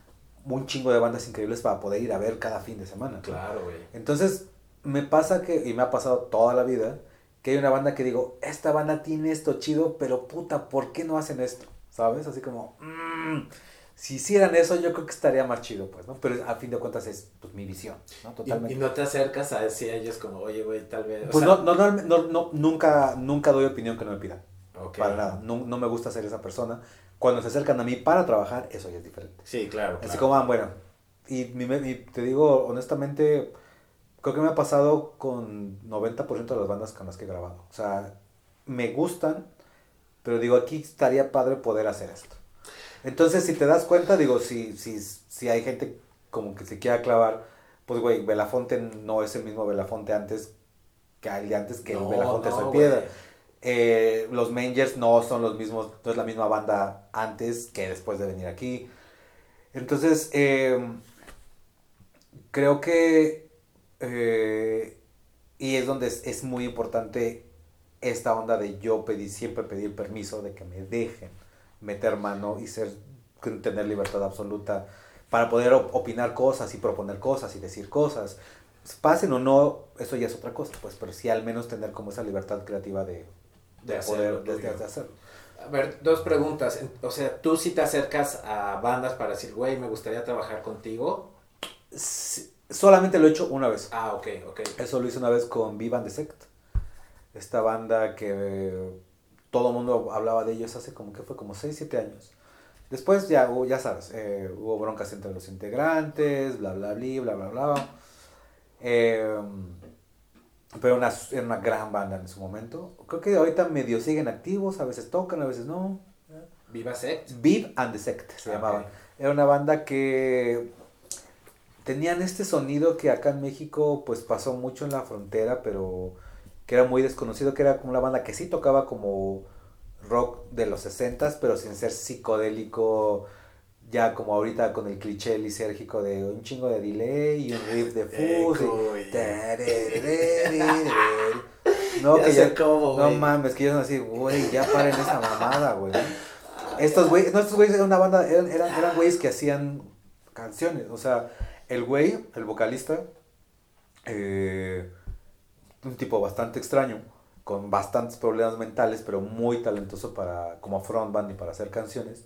un chingo de bandas increíbles para poder ir a ver cada fin de semana. Claro, güey. Entonces, me pasa que, y me ha pasado toda la vida, que hay una banda que digo, esta banda tiene esto chido, pero puta, ¿por qué no hacen esto? ¿Sabes? Así como, mm, si hicieran eso, yo creo que estaría más chido, pues, ¿no? Pero a fin de cuentas es pues, mi visión, ¿no? Y, Totalmente. y no te acercas a decir a ellos como, oye, güey, tal vez... o pues sea, no, no, no, no, no, nunca, nunca doy opinión que no me pidan. ok. Para nada. No, no me gusta ser esa persona. Cuando se acercan a mí para trabajar, eso ya es diferente. Sí, claro. Así claro. como, ah, bueno, y, mi- te digo honestamente, creo que me ha pasado con 90% de las bandas con las que he grabado. O sea, me gustan, pero digo, aquí estaría padre poder hacer esto. Entonces, si te das cuenta, digo, si, si, si hay gente como que se quiera clavar, pues, güey, Belafonte no es el mismo Belafonte antes que el de antes que el Belafonte no, Soy Piedra. Eh, los Mangers no son los mismos, no es la misma banda antes que después de venir aquí. Entonces, eh, creo que, eh, y es donde es, muy importante esta onda de yo pedir, siempre pedir permiso de que me dejen meter mano y ser, tener libertad absoluta para poder opinar cosas y proponer cosas y decir cosas. Pasen o no, eso ya es otra cosa, pues, pero sí al menos tener como esa libertad creativa de, de, poder de, de hacerlo. A ver, dos preguntas. O sea, ¿tú sí te acercas a bandas para decir, güey, me gustaría trabajar contigo? solamente lo he hecho una vez. Ah, ok, ok. Eso lo hice una vez con Vivan the Sect. Esta banda que todo el mundo hablaba de ellos hace como que fue como 6, 7 años. Después ya, ya sabes, eh, hubo broncas entre los integrantes, bla, bla, bla, bla, bla, bla. Eh, pero una, era una gran banda en su momento. Creo que ahorita medio siguen activos, a veces tocan, a veces no. Viva Sect. Viv and the Sect se ah, llamaban. Era una banda que tenían este sonido que acá en México pues pasó mucho en la frontera, pero que era muy desconocido, que era como una banda que sí tocaba como rock de los 60 pero sin ser psicodélico ya como ahorita con el cliché lisérgico de un chingo de delay y un riff de fuzz. no, que ya, no mames, que yo no así, güey, ya paren esa mamada, güey. Estos güeyes, no, estos güeyes eran una banda, eran, eran, eran güeyes que hacían canciones, o sea, el güey, el vocalista, eh, un tipo bastante extraño, con bastantes problemas mentales, pero muy talentoso para, como frontband y para hacer canciones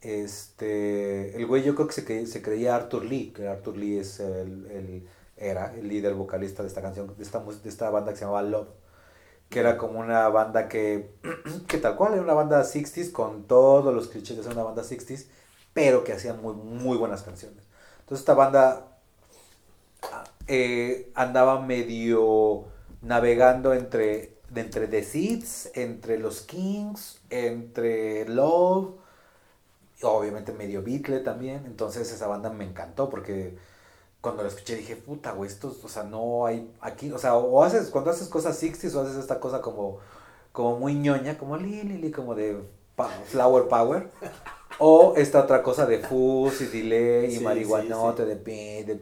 este, el güey yo creo que se, se creía Arthur Lee, que Arthur Lee es el, era el líder vocalista de esta canción, de esta, de esta banda que se llamaba Love, que era como una banda que, que tal cual era una banda 60s con todos los clichés de una banda 60s, pero que hacían muy, muy buenas canciones. Entonces esta banda eh, andaba medio navegando entre, entre The Seeds, entre los Kings, entre Love, obviamente medio Beatle también, entonces esa banda me encantó porque cuando la escuché dije, puta, güey, esto, o sea, no hay aquí, o sea, o haces, cuando haces cosas 60 o haces esta cosa como, como muy ñoña, como li, li, li como de flower power, o esta otra cosa de fuzz y delay y marihuanote, de, de,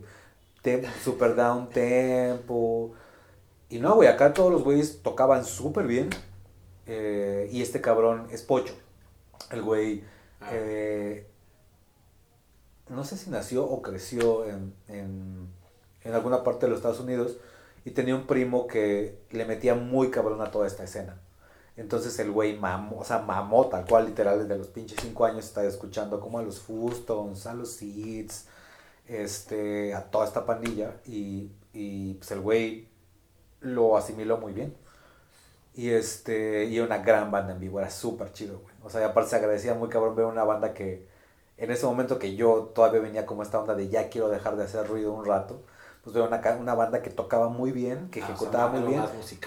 de super down tempo, y no, güey, acá todos los güeyes tocaban súper bien, eh, y este cabrón es pocho, el güey Ah. Eh, no sé si nació o creció en, en, alguna parte de los Estados Unidos y tenía un primo que le metía muy cabrón a toda esta escena. Entonces el güey mamó, o sea, mamó tal cual, literal, desde los pinches cinco años estaba escuchando como a los Fustons, a los Seeds, este, a toda esta pandilla y, y pues el güey lo asimiló muy bien. Y este, y una gran banda en vivo, era súper chido, güey. O sea, y aparte se agradecía muy cabrón ver una banda que en ese momento que yo todavía venía como esta onda de ya quiero dejar de hacer ruido un rato, pues veo una, una banda que tocaba muy bien, que ah, ejecutaba muy bien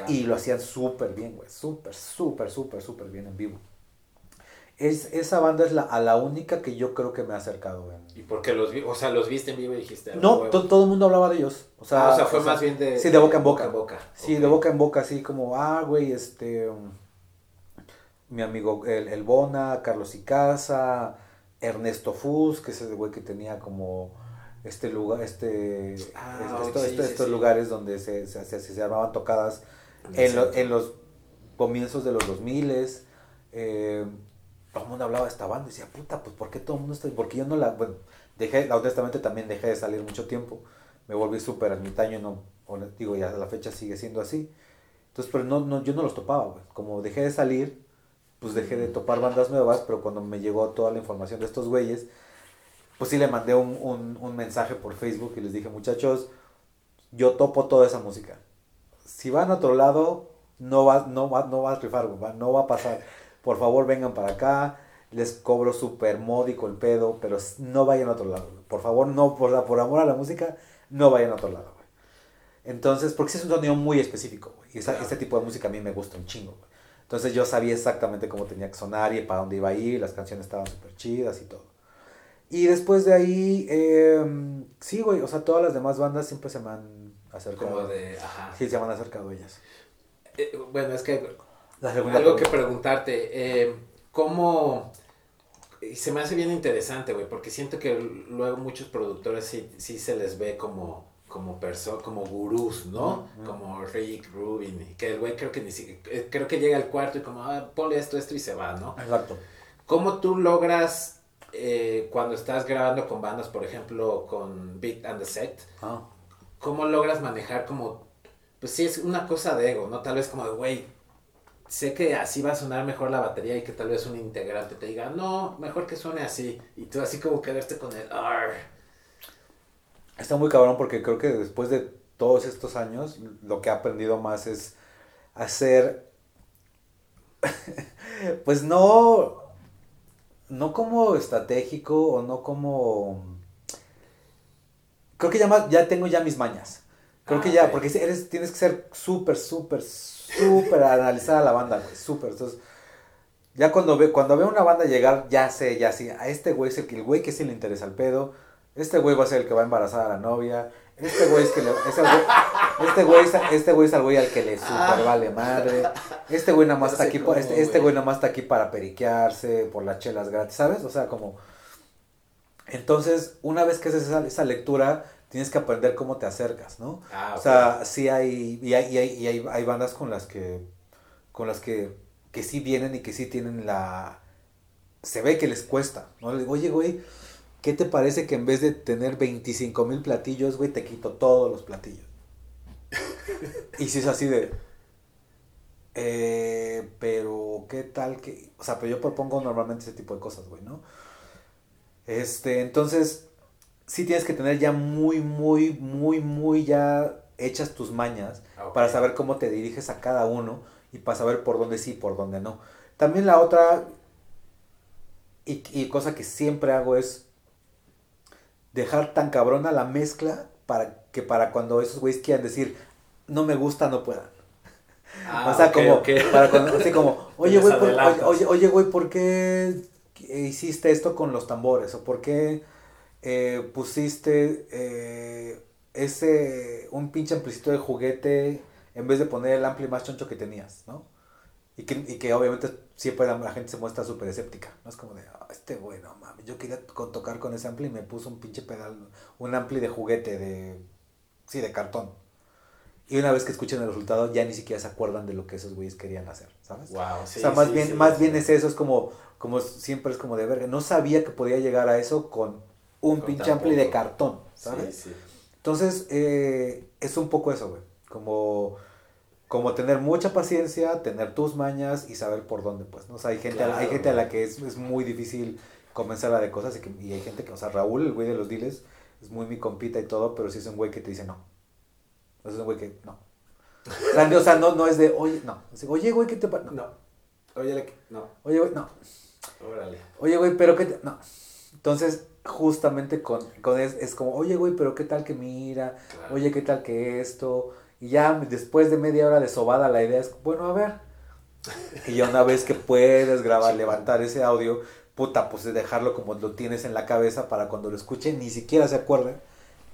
y lo hacían súper bien, güey, súper, súper, súper, súper bien en vivo. Es, esa banda es la, a la única que yo creo que me ha acercado. ¿Y por qué los vi? O sea, los viste en vivo y dijiste. No, todo el mundo hablaba de ellos. O sea, ah, fue más bien de. Sí, de boca en boca. boca. Sí, de boca en boca, así como, ah, güey, este. Um, mi amigo el, el Bona, Carlos Icaza, Ernesto Fus, que es el güey que tenía como este lugar, este, ah, estos lugares donde se, se, se, armaban tocadas en, en, los comienzos de los 2000 eh, todo el mundo hablaba de esta banda y decía, puta, pues ¿por qué todo el mundo está Porque yo no la, bueno, dejé, honestamente también dejé de salir mucho tiempo, me volví súper ermitaño, no, digo, ya a la fecha sigue siendo así. Entonces, pero no, no, yo no los topaba, güey. Como dejé de salir, pues dejé de topar bandas nuevas, pero cuando me llegó toda la información de estos güeyes, pues sí le mandé un, un, un mensaje por Facebook y les dije, muchachos, yo topo toda esa música. Si van a otro lado, no va, no va, no va a rifar, no va a pasar por favor vengan para acá, les cobro súper módico el pedo, pero no vayan a otro lado. Por favor, no, por, por amor a la música, no vayan a otro lado, güey. Entonces, porque es un sonido muy específico, güey. Y este tipo de música a mí me gusta un chingo, güey. Entonces yo sabía exactamente cómo tenía que sonar y para dónde iba a ir, las canciones estaban súper chidas y todo. Y después de ahí, eh, sí, güey, o sea, todas las demás bandas siempre se me han acercado. Como de, ajá. Sí, se me han acercado ellas. Eh, bueno, es que algo que pregunta. preguntarte. eh, ¿Cómo...? y se me hace bien interesante, güey, porque siento que luego muchos productores sí, sí se les ve como como perso como gurús, ¿no? Como Rick Rubin, que el güey creo que ni si- eh, creo que llega al cuarto y como, ah, ponle esto, esto y se va, ¿no? Exacto. ¿Cómo tú logras eh, cuando estás grabando con bandas, por ejemplo, con Beat and the Set, Ah. cómo logras manejar como, pues sí, es una cosa de ego, ¿no? Tal vez como de, güey, sé que así va a sonar mejor la batería y que tal vez un integrante te diga, no, mejor que suene así. Y tú así como quedarte con el, "Arr". Está muy cabrón porque creo que después de todos estos años, lo que he aprendido más es hacer, pues no, no como estratégico o no como, creo que ya, más, ya tengo ya mis mañas. Creo Ah, que ya, ok. porque eres, tienes que ser súper, súper, súper analizar a la banda, güey, súper. Entonces, ya cuando, ve, cuando veo una banda llegar, ya sé, ya sé, a este güey es el, que- el güey que sí le interesa el pedo, este güey va a ser el que va a embarazar a la novia, este güey es que le, es el güey, este güey es, este güey es el güey al que le super vale madre, este güey nada más No está aquí, por- cómo, este, este güey. güey nada más está aquí para periquearse, por las chelas gratis, ¿sabes? O sea, como... Entonces, una vez que haces esa, esa lectura, tienes que aprender cómo te acercas, ¿no? Ah, O sea, sí hay, y hay, y hay, y hay, hay bandas con las que, con las que, que sí vienen y que sí tienen la, se ve que les cuesta, ¿no? Le digo, oye, güey, ¿qué te parece que en vez de tener 25 mil platillos, güey, te quito todos los platillos? y si es así de, eh, pero, ¿qué tal que, o sea, pero yo propongo normalmente ese tipo de cosas, güey, ¿no? Este, entonces, sí tienes que tener ya muy, muy, muy, muy ya hechas tus mañas Ok. para saber cómo te diriges a cada uno y para saber por dónde sí y por dónde no. También la otra, y, y cosa que siempre hago es dejar tan cabrona la mezcla para que para cuando esos güeyes quieran decir, no me gusta, no puedan. Ah, o sea, como, para cuando, así como, oye, güey, por- oye, oye, güey, ¿por qué hiciste esto con los tambores? ¿O por qué eh, pusiste eh, ese, un pinche amplicito de juguete en vez de poner el ampli más choncho que tenías, ¿no? Y que, y que obviamente siempre la, la gente se muestra súper escéptica, ¿no? Es como de, "Ah, este güey, no mames, yo quería tocar con ese ampli y me puso un pinche pedal, un ampli de juguete, de, sí, de cartón. Y una vez que escuchen el resultado, ya ni siquiera se acuerdan de lo que esos güeyes querían hacer, ¿sabes? Wow, sí, o sea, más sí, bien, sí, más bien es eso, es como, como siempre es como de verga. No sabía que podía llegar a eso con un Con pinche ampli de cartón, ¿sabes? sí. Entonces, eh, es un poco eso, güey. Como, como tener mucha paciencia, tener tus mañas y saber por dónde, pues, ¿no? O sea, hay gente, a la- hay gente a la que es, es muy difícil convencerla de cosas y, que, y hay gente que, o sea, Raúl, el güey de los diles, es muy mi compita y todo, pero sí es un güey que te dice no. Es un güey que no. O sea, no- o sea, no, no es de, oye, no. Es de, oye, güey, ¿qué te pasa? No. Oye, le- no. Oye, güey, no. Órale. Oye, güey, pero qué te- No. Entonces, justamente con, con es, es como, oye, güey, pero qué tal que mira, Claro. oye, qué tal que esto. Y ya después de media hora de sobada, la idea es, bueno, a ver. Y ya una vez que puedes grabar, levantar ese audio, puta, pues de dejarlo como lo tienes en la cabeza para cuando lo escuche, ni siquiera se acuerde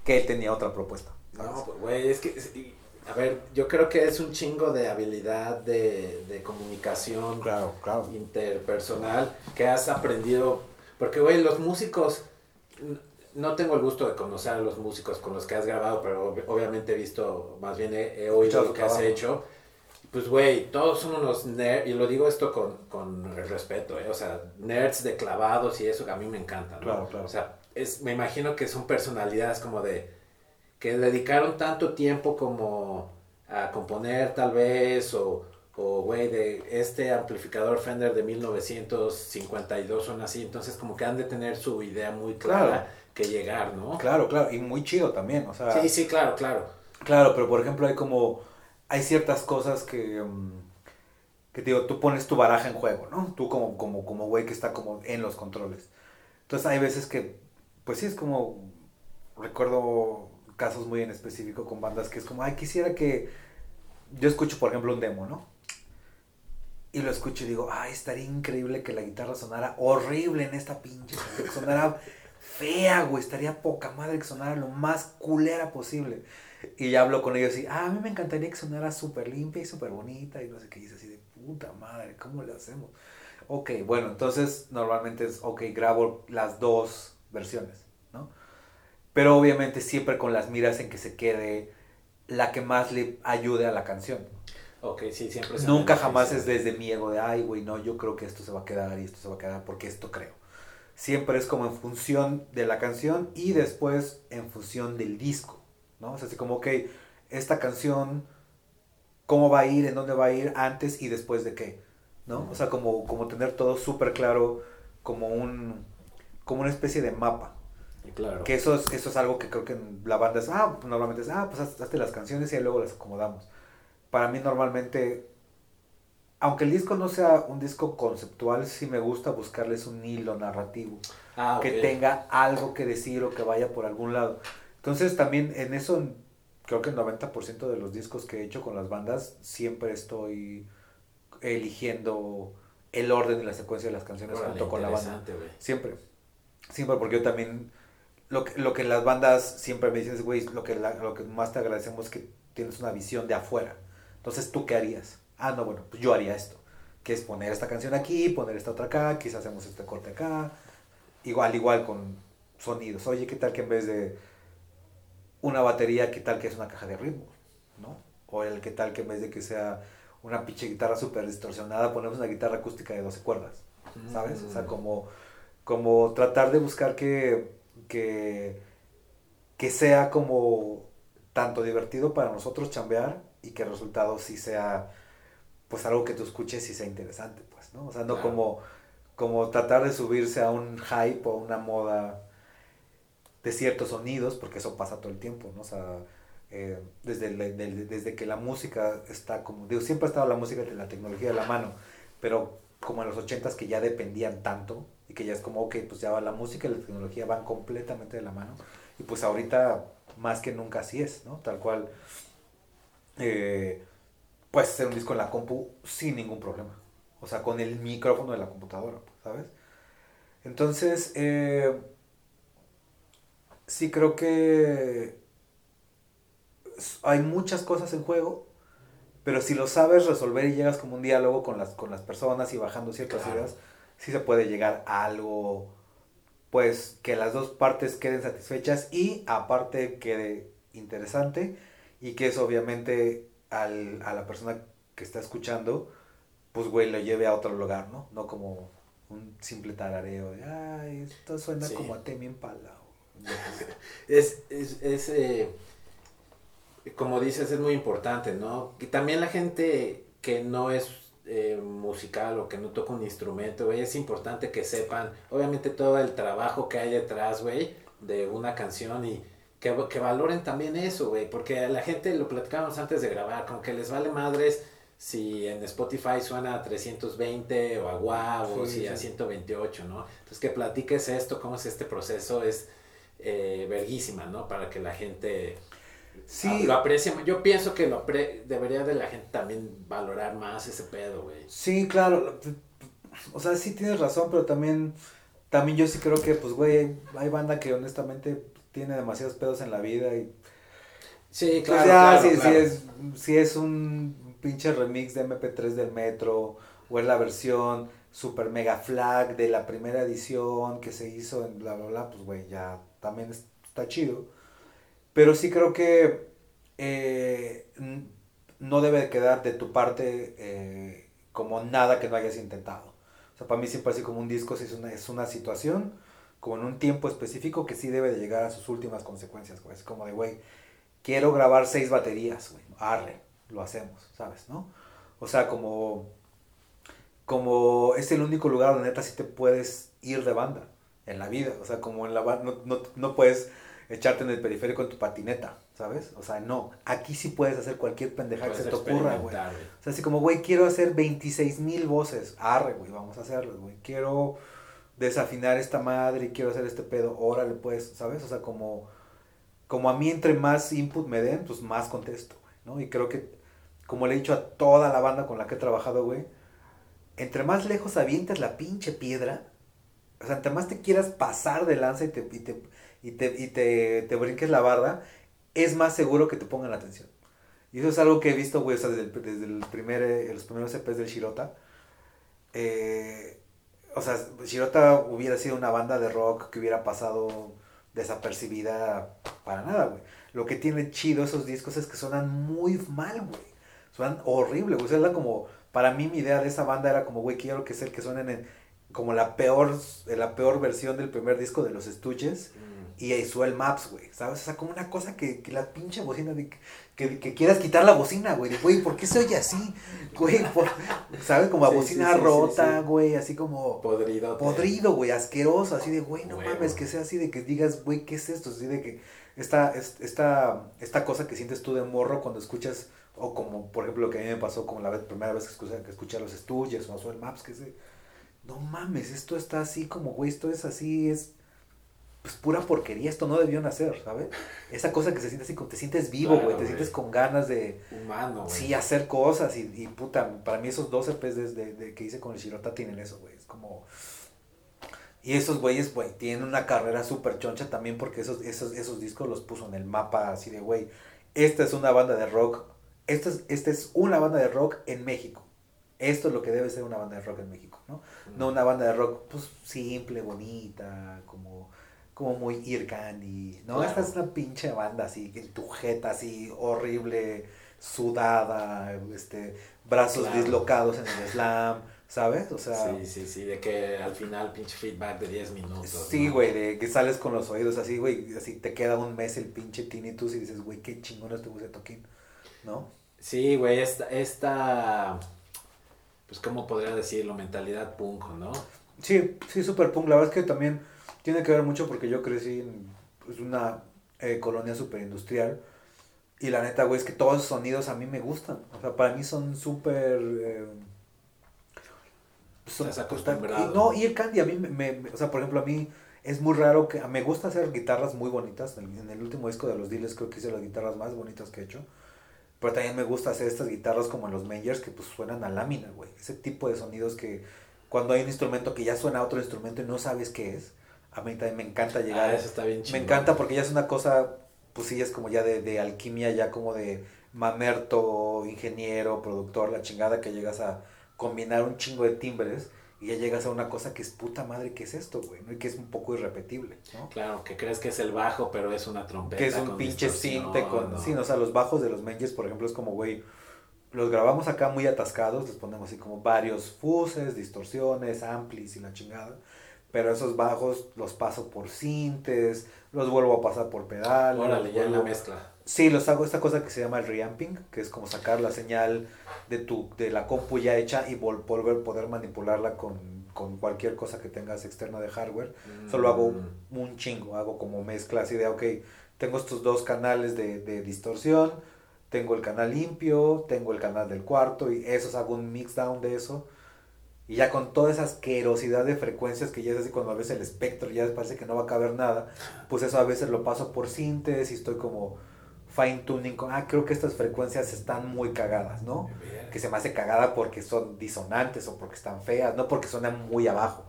que él tenía otra propuesta. ¿sabes? No, pues, güey, es que, es- a ver, yo creo que es un chingo de habilidad de, de comunicación Claro, claro. interpersonal que has aprendido. Porque, güey, los músicos, no tengo el gusto de conocer a los músicos con los que has grabado, pero ob- obviamente he visto, más bien he, he oído lo que has hecho. Pues, güey, todos son unos nerds, y lo digo esto con, con el respeto, ¿eh? o sea, nerds de clavados y eso que a mí me encanta, ¿no? Claro, claro. O sea, es, me imagino que son personalidades como de, que dedicaron tanto tiempo como a componer tal vez, o, o güey, de este amplificador Fender de 1952 son así, entonces como que han de tener su idea muy clara Claro. Que llegar, ¿no? Claro, claro. Y muy chido también, o sea. Sí, sí, claro, claro. Claro, pero por ejemplo hay como, hay ciertas cosas que, mm, que te digo, tú pones tu baraja en juego, ¿no? Tú como, como, como güey que está como en los controles. Entonces hay veces que, pues sí es como, recuerdo casos muy en específico con bandas que es como, ay, quisiera que, yo escucho por ejemplo un demo, ¿no? Y lo escucho y digo, ay, estaría increíble que la guitarra sonara horrible en esta pinche, que sonara fea, güey, estaría poca madre que sonara lo más culera posible. Y ya hablo con ellos y, ah, a mí me encantaría que sonara súper limpia y súper bonita y no sé qué. Y dice así de puta madre, ¿cómo le hacemos? Ok, bueno, entonces normalmente es, ok, grabo las dos versiones, ¿no? Pero obviamente siempre con las miras en que se quede la que más le ayude a la canción. Ok, sí, siempre. Nunca jamás es desde mi ego de, ay, güey, no, yo creo que esto se va a quedar y esto se va a quedar porque esto creo. Siempre es como en función de la canción y después en función del disco, ¿no? O sea, así como, ok, esta canción, ¿cómo va a ir? ¿En dónde va a ir? Antes y después de qué, ¿no? O sea, como, como tener todo súper claro, como un, como una especie de mapa. Claro. Que eso es, eso es algo que creo que en la banda es, ah, normalmente es, ah, pues hazte las canciones y luego las acomodamos. Para mí normalmente, aunque el disco no sea un disco conceptual, sí me gusta buscarles un hilo narrativo. Ah, que tenga algo que decir o que vaya por algún lado. Entonces también en eso, creo que el 90% de los discos que he hecho con las bandas, siempre estoy eligiendo el orden y la secuencia de las canciones junto con la banda. Siempre. Siempre, porque yo también lo que, lo que las bandas siempre me dicen es, güey, lo que, lo que más te agradecemos es que tienes una visión de afuera. Entonces, ¿tú qué harías? Ah, no, bueno, pues yo haría esto. Que es poner esta canción aquí, poner esta otra acá, quizás hacemos este corte acá. Igual, igual con sonidos. Oye, ¿qué tal que en vez de una batería, qué tal que es una caja de ritmo? ¿No? O el qué tal que en vez de que sea una pinche guitarra súper distorsionada, ponemos una guitarra acústica de 12 cuerdas. ¿Sabes? O sea, mm. como, como tratar de buscar que que, que sea como tanto divertido para nosotros chambear y que el resultado sí sea pues algo que tú escuches y sea interesante, pues, ¿no? O sea, no como, como tratar de subirse a un hype o una moda de ciertos sonidos, porque eso pasa todo el tiempo, ¿no? O sea, eh, desde, desde que la música está como, digo, siempre ha estado la música de la tecnología de la mano, pero como en los ochentas que ya dependían tanto, y que ya es como, ok, pues ya la música y la tecnología van completamente de la mano. Y pues ahorita más que nunca así es, ¿no? Tal cual, eh, puedes hacer un disco en la compu sin ningún problema. O sea, con el micrófono de la computadora, ¿sabes? Entonces, eh, sí creo que hay muchas cosas en juego, pero si lo sabes resolver y llegas como un diálogo con las, con las personas y bajando ciertas ideas, sí se puede llegar a algo, pues que las dos partes queden satisfechas y aparte quede interesante y que eso obviamente al, a la persona que está escuchando, pues güey, lo lleve a otro lugar, ¿no? No como un simple tarareo de, ay, esto suena como a Temi Pala. es, es, es eh, como dices, es muy importante, ¿no? Y también la gente que no es eh, musical o que no toca un instrumento, güey, es importante que sepan, obviamente, todo el trabajo que hay detrás, güey, de una canción y que, que valoren también eso, güey, porque a la gente lo platicábamos antes de grabar, como que les vale madres si en Spotify suena a 320 o a WAV o si a 128, ¿no? Entonces que platiques esto, cómo es este proceso, es eh, verguísima, ¿no? Para que la gente Sí. Lo aprecia. Yo pienso que lo debería de la gente también valorar más ese pedo, güey. Sí, claro. O sea, sí tienes razón, pero también, también yo sí creo que, pues, güey, hay, banda que honestamente tiene demasiados pedos en la vida y... Sí, pues, claro, si, es, si es un pinche remix de MP3 del Metro, o es la versión super mega flag de la primera edición que se hizo en bla, bla, bla, pues, güey, ya también está chido. Pero sí creo que eh, no debe quedar de tu parte eh, como nada que no hayas intentado. O sea, para mí siempre así como un disco es una, es una situación, como en un tiempo específico que sí debe de llegar a sus últimas consecuencias, Es como de, güey, quiero grabar seis baterías, güey. Arre, lo hacemos, ¿sabes? ¿No? O sea, como, como es el único lugar donde neta sí te puedes ir de banda en la vida. O sea, como en la banda, no, no, no puedes echarte en el periférico en tu patineta, ¿sabes? O sea, no, aquí sí puedes hacer cualquier pendejada que se te ocurra, güey. O sea, así como, güey, quiero hacer 26 mil voces, arre, güey, vamos a hacerlo, güey. Quiero desafinar esta madre y quiero hacer este pedo, órale, pues, ¿sabes? O sea, como, como a mí entre más input me den, pues más contesto, ¿no? Y creo que, como le he dicho a toda la banda con la que he trabajado, güey, entre más lejos avientes la pinche piedra, o sea, entre más te quieras pasar de lanza y te, y te y te, y te, te brinques la barda, es más seguro que te pongan atención. Y eso es algo que he visto, güey, o sea, desde, desde el primer, eh, los primeros EPs del Shirota. Eh, o sea, Shirota hubiera sido una banda de rock que hubiera pasado desapercibida para nada, güey. Lo que tiene chido esos discos es que suenan muy mal, güey. Suenan horrible, güey. O sea, era como, para mí mi idea de esa banda era como, güey, quiero que sea el que suenen en, como la peor, la peor versión del primer disco de los Stooges y Isuel Maps, güey, ¿sabes? O sea, como una cosa que, que la pinche bocina, de, que, que, quieras quitar la bocina, güey, güey, ¿por qué se oye así? Güey, por- ¿sabes? Como a Sí, bocina sí, sí, sí, rota, güey, así como Podrido. podrido, güey, asqueroso, así de, güey, no Huevo. mames, que sea así de que digas, güey, ¿qué es esto? Así de que esta, es- esta, esta cosa que sientes tú de morro cuando escuchas, o como, por ejemplo, lo que a mí me pasó como la vez- primera vez que escuché, que escuché a los Stooges o a Isuel Maps, que es de, no mames, esto está así como, güey, esto es así, es pues pura porquería, esto no debió nacer, ¿sabes? Esa cosa que se siente así, como te sientes vivo, Claro, güey, te sientes con ganas de, Humano, güey. sí, hacer cosas y, y puta, para mí esos 12 EPs de, de- de que hice con el Shirota tienen eso, güey, es como... Y esos güeyes, güey, tienen una carrera súper choncha también porque esos, esos, esos discos los puso en el mapa así de, güey, esta es una banda de rock, esta es, esta es una banda de rock en México. Esto es lo que debe ser una banda de rock en México, ¿no? No una banda de rock, pues, simple, bonita, como, como muy ear candy, ¿no? Claro. Esta es una pinche banda así, en tu jeta así, horrible, sudada, este, brazos Claro. dislocados en el slam, ¿sabes? O sea, Sí, sí, sí, de que al final pinche feedback de 10 minutos. sí, ¿no? güey, de que sales con los oídos así, güey, así te queda un mes el pinche tinnitus y dices, güey, qué chingón este de toquín, ¿no? Sí, güey, esta, esta, pues, ¿cómo podría decirlo? Mentalidad punk, ¿no? Sí, sí, super punk. La verdad es que también tiene que ver mucho porque yo crecí en pues, una eh, colonia super industrial. Y la neta, güey, es que todos esos sonidos a mí me gustan. O sea, para mí son súper... eh, son- Estás acostumbrado. y no, y el candy a mí me, O sea, por ejemplo, a mí es muy raro que... Me gusta hacer guitarras muy bonitas. En el, en el último disco de los Diles creo que hice las guitarras más bonitas que he hecho. Pero también me gusta hacer estas guitarras como en los Mangers que pues suenan a lámina, güey. Ese tipo de sonidos que cuando hay un instrumento que ya suena a otro instrumento y no sabes qué es, a mí también me encanta llegar. Ah, eso está bien me chido. encanta porque ya es una cosa, pues sí, es como ya de, de alquimia, ya como de mamerto, ingeniero, productor, la chingada que llegas a combinar un chingo de timbres y ya llegas a una cosa que es puta madre, ¿qué es esto, güey? ¿no? Y que es un poco irrepetible, ¿no? Claro, que crees que es el bajo, pero es una trompeta. que es un con pinche cinte con... ¿no? Sí, no, o sea, los bajos de los Mangers, por ejemplo, es como, güey, los grabamos acá muy atascados, les ponemos así como varios fuses, distorsiones, amplis y la chingada. Pero esos bajos los paso por sintes, los vuelvo a pasar por pedales. Órale, ya en la mezcla. Sí, los hago esta cosa que se llama el reamping, que es como sacar la señal de tu de la compu ya hecha y vol- volver poder manipularla con, con cualquier cosa que tengas externa de hardware. Solo hago Mm. un chingo, hago como mezcla así de, ok, tengo estos dos canales de, de distorsión, tengo el canal limpio, tengo el canal del cuarto y esos hago un mix down de eso. Y ya con toda esa asquerosidad de frecuencias que ya es así cuando ves el espectro ya parece que no va a caber nada, pues eso a veces lo paso por sintes y estoy como fine tuning con, ah, creo que estas frecuencias están muy cagadas, ¿no? que se me hace cagada porque son disonantes o porque están feas, no porque suenan muy abajo.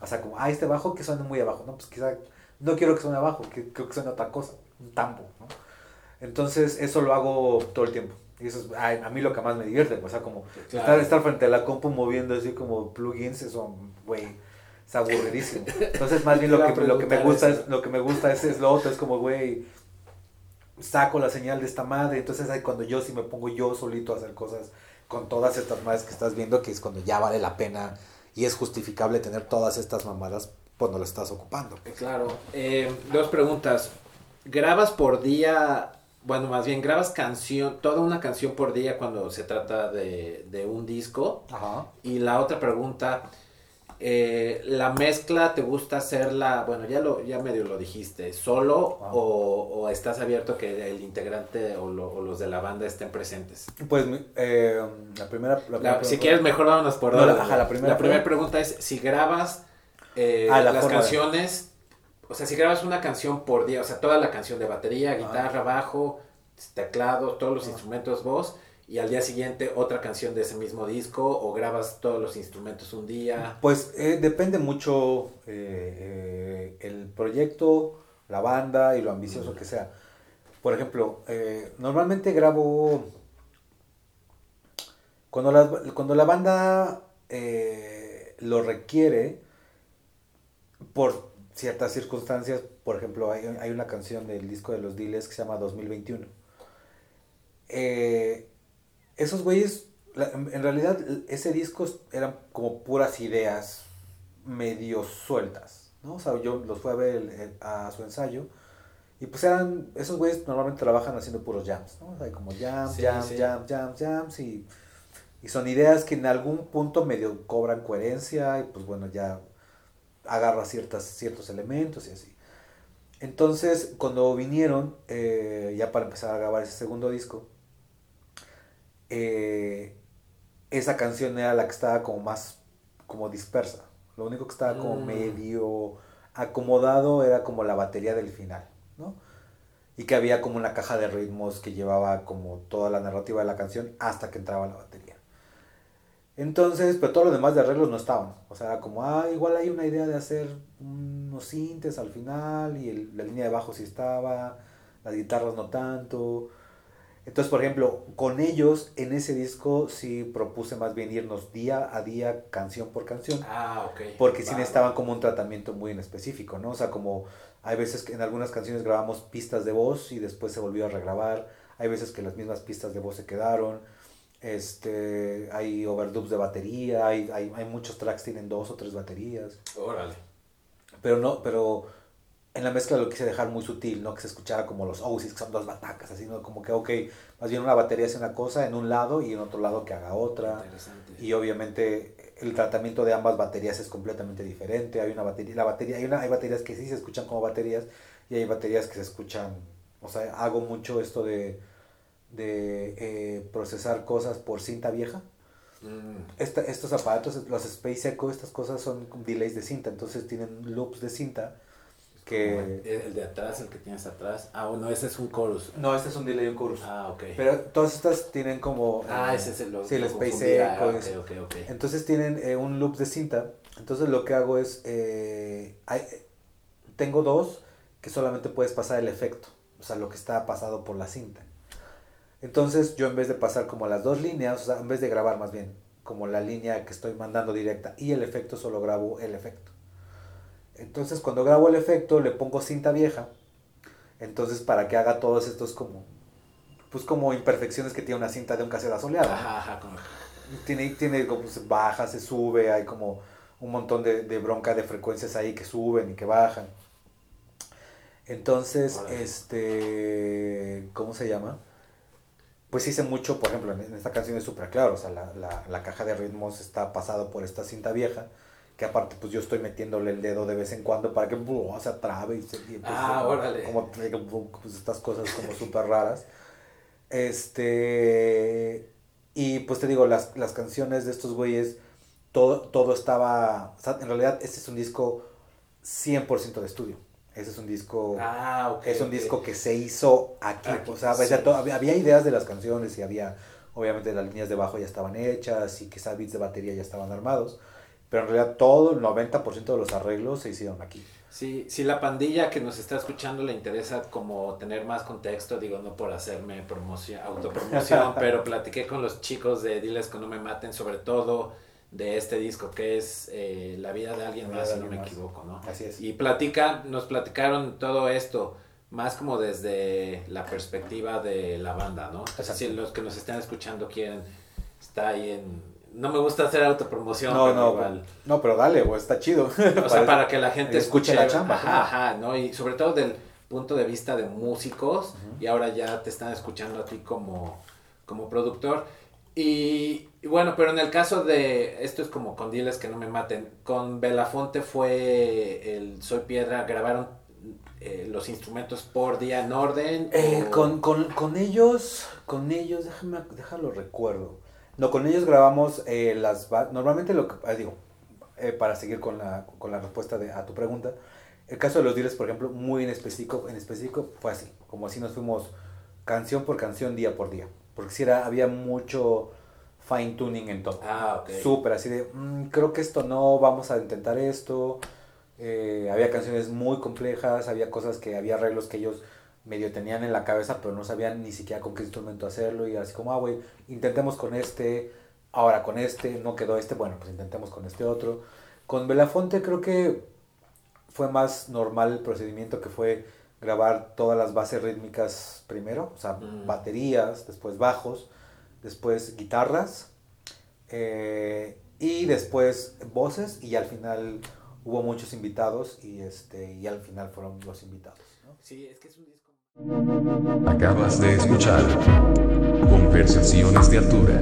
O sea, como, ah, este bajo que suena muy abajo. No, pues quizá no quiero que suene abajo, que, creo que suene otra cosa, un tambo, ¿no? Entonces, eso lo hago todo el tiempo. Y eso es ay, a mí lo que más me divierte, o sea, como Claro. estar, estar frente a la compu moviendo así como plugins, eso, güey, es aburridísimo. Entonces, más bien lo que, lo que me gusta eso. es, lo que me gusta es, es lo otro, es como, güey, saco la señal de esta madre, entonces ahí cuando yo sí me pongo yo solito a hacer cosas con todas estas madres que estás viendo, que es cuando ya vale la pena y es justificable tener todas estas mamadas cuando las estás ocupando. Claro. Eh, dos preguntas. ¿Grabas por día, bueno, más bien, grabas canción, toda una canción por día cuando se trata de, de un disco? Ajá. Y la otra pregunta, eh, ¿la mezcla te gusta hacerla, bueno, ya lo ya medio lo dijiste, solo Ah. o, o estás abierto que el integrante o, lo- o los de la banda estén presentes? Pues eh, la primera... la La- primera si pregunta- quieres, mejor vámonos por No, orden, la- ajá, güey. la primera primera pregunta. es, si grabas eh, Ah, la las canciones, o sea, si grabas una canción por día, o sea, toda la canción de batería, guitarra, bajo, teclado, todos los Ah. instrumentos, voz, y al día siguiente otra canción de ese mismo disco, o grabas todos los instrumentos un día. Pues eh, depende mucho eh, eh, el proyecto, la banda y lo ambicioso que sea. Por ejemplo, normalmente grabo... Cuando la, cuando la banda lo requiere, por ciertas circunstancias, por ejemplo, hay, hay una canción del disco de los Diles que se llama 2021. Eh, esos güeyes, en en realidad, ese disco eran como puras ideas medio sueltas, ¿no? O sea, yo los fui a ver el- el- a su ensayo y pues eran, esos güeyes normalmente trabajan haciendo puros jams, ¿no? O sea, como jams, Sí, jams, sí. jams, jams, jams y, y son ideas que en algún punto medio cobran coherencia y pues bueno, ya agarra ciertas, ciertos elementos y así. Entonces, cuando vinieron, eh, ya para empezar a grabar ese segundo disco, eh, esa canción era la que estaba como más como dispersa. Lo único que estaba como Mm. medio acomodado era como la batería del final, ¿no? Y que había como una caja de ritmos que llevaba como toda la narrativa de la canción hasta que entraba la batería. Entonces, pero todo lo demás de arreglos no estaban. O sea, como, ah, igual hay una idea de hacer unos sintes al final y el- la línea de bajo sí estaba, las guitarras no tanto. Entonces, por ejemplo, con ellos en ese disco sí propuse más bien irnos día a día, canción por canción. Ah, ok. Porque sí necesitaban como un tratamiento muy en específico, ¿no? O sea, como hay veces que en algunas canciones grabamos pistas de voz y después se volvió a regrabar. Hay veces que las mismas pistas de voz se quedaron. Este, hay overdubs de batería, hay, hay, hay muchos tracks tienen dos o tres baterías. Órale. Pero no, pero en la mezcla lo quise dejar muy sutil, ¿no? Que se escuchara como los Oasis, que son dos batacas, así, ¿no? Como que, ok, más bien una batería hace una cosa en un lado y en otro lado que haga otra. Interesante. Y obviamente el tratamiento de ambas baterías es completamente diferente. Hay una batería, la batería, hay una, hay baterías que sí se escuchan como baterías y hay baterías que se escuchan. O sea, hago mucho esto de, de eh, procesar cosas por cinta vieja. Mm. Esta- estos aparatos, los Space Echo, estas cosas son delays de cinta, entonces tienen loops de cinta que... El, el de atrás, el que tienes atrás. Ah, bueno, ese es un chorus. No, este es un delay y un chorus. Ah, ok. Pero todas estas tienen como... ah, eh, ese es el Sí, el Space. Echo. Ah, es- ok, ok, ok. Entonces tienen eh, un loop de cinta. Entonces lo que hago es, eh, hay- tengo dos que solamente puedes pasar el efecto, o sea, lo que está pasado por la cinta. Entonces yo en vez de pasar como las dos líneas, o sea, en vez de grabar más bien como la línea que estoy mandando directa y el efecto, solo grabo el efecto. Entonces cuando grabo el efecto le pongo cinta vieja, entonces para que haga todos estos como, pues como imperfecciones que tiene una cinta de un cassette asoleado. ¿no? Ajá, ajá, como- tiene, tiene como se baja, se sube, hay como un montón de, de bronca de frecuencias ahí que suben y que bajan. Entonces, este, ¿cómo se llama? Pues hice mucho, por ejemplo, en, esta canción es súper claro, o sea, la, la, la caja de ritmos está pasado por esta cinta vieja, que aparte pues yo estoy metiéndole el dedo de vez en cuando para que se atrabe y se... y empiece Ah, como- órale. Como, pues, estas cosas como súper raras. Este... Y pues te digo, las, las canciones de estos güeyes, todo, todo estaba... o sea, en realidad este es un disco 100% de estudio. Ese es un disco... Ah, ok. es un ok. disco que se hizo aquí. Aquí, o sea, sí. había ideas de las canciones y había... Obviamente las líneas de bajo ya estaban hechas y quizá beats de batería ya estaban armados. Pero en realidad todo, el 90% de los arreglos se hicieron aquí. Sí, si la pandilla que nos está escuchando le interesa como tener más contexto, digo, no por hacerme promoción, autopromoción, pero platiqué con los chicos de Diles que no me maten, sobre todo de este disco que es eh, La vida de alguien más, de si no me más. equivoco, ¿no? Así es. Y platica, nos platicaron todo esto, más como desde la perspectiva de la banda, ¿no? Si los que nos están escuchando quieren, está ahí en... No me gusta hacer autopromoción, No, pero no, igual. no, pero dale, güey, está chido. O sea, para que la gente escuche la chamba, ajá, ¿no? Y sobre todo del punto de vista de músicos, y ahora ya te están escuchando a ti como, como productor. Y, y bueno, pero en el caso de, esto es como con Diles que no me maten, con Belafonte fue el Soy Piedra, grabaron eh, los instrumentos por día en orden. Eh, o- con, con, con ellos, con ellos, déjame, déjalo recuerdo. No, con ellos grabamos eh, las... Normalmente lo que... ah, digo, eh, para seguir con la, con la respuesta de, a tu pregunta, el caso de los dealers, por ejemplo, muy en específico, en específico fue así, como así nos fuimos canción por canción, día por día. Porque si era, había mucho fine tuning en todo. Ah, ok. Súper así de, "Mm, creo que esto no, vamos a intentar esto. Eh, había canciones muy complejas, había cosas que, había arreglos que ellos medio tenían en la cabeza, pero no sabían ni siquiera con qué instrumento hacerlo. Y así como, ah, güey, intentemos con este, ahora con este, no quedó este, bueno, pues intentemos con este otro. Con Belafonte creo que fue más normal el procedimiento que fue grabar todas las bases rítmicas primero, o sea, Mm. baterías, después bajos, después guitarras, eh, y después voces, y al final hubo muchos invitados, y, este, y al final fueron los invitados. ¿no? Sí, es que es un disco. Acabas de escuchar Conversaciones de Altura.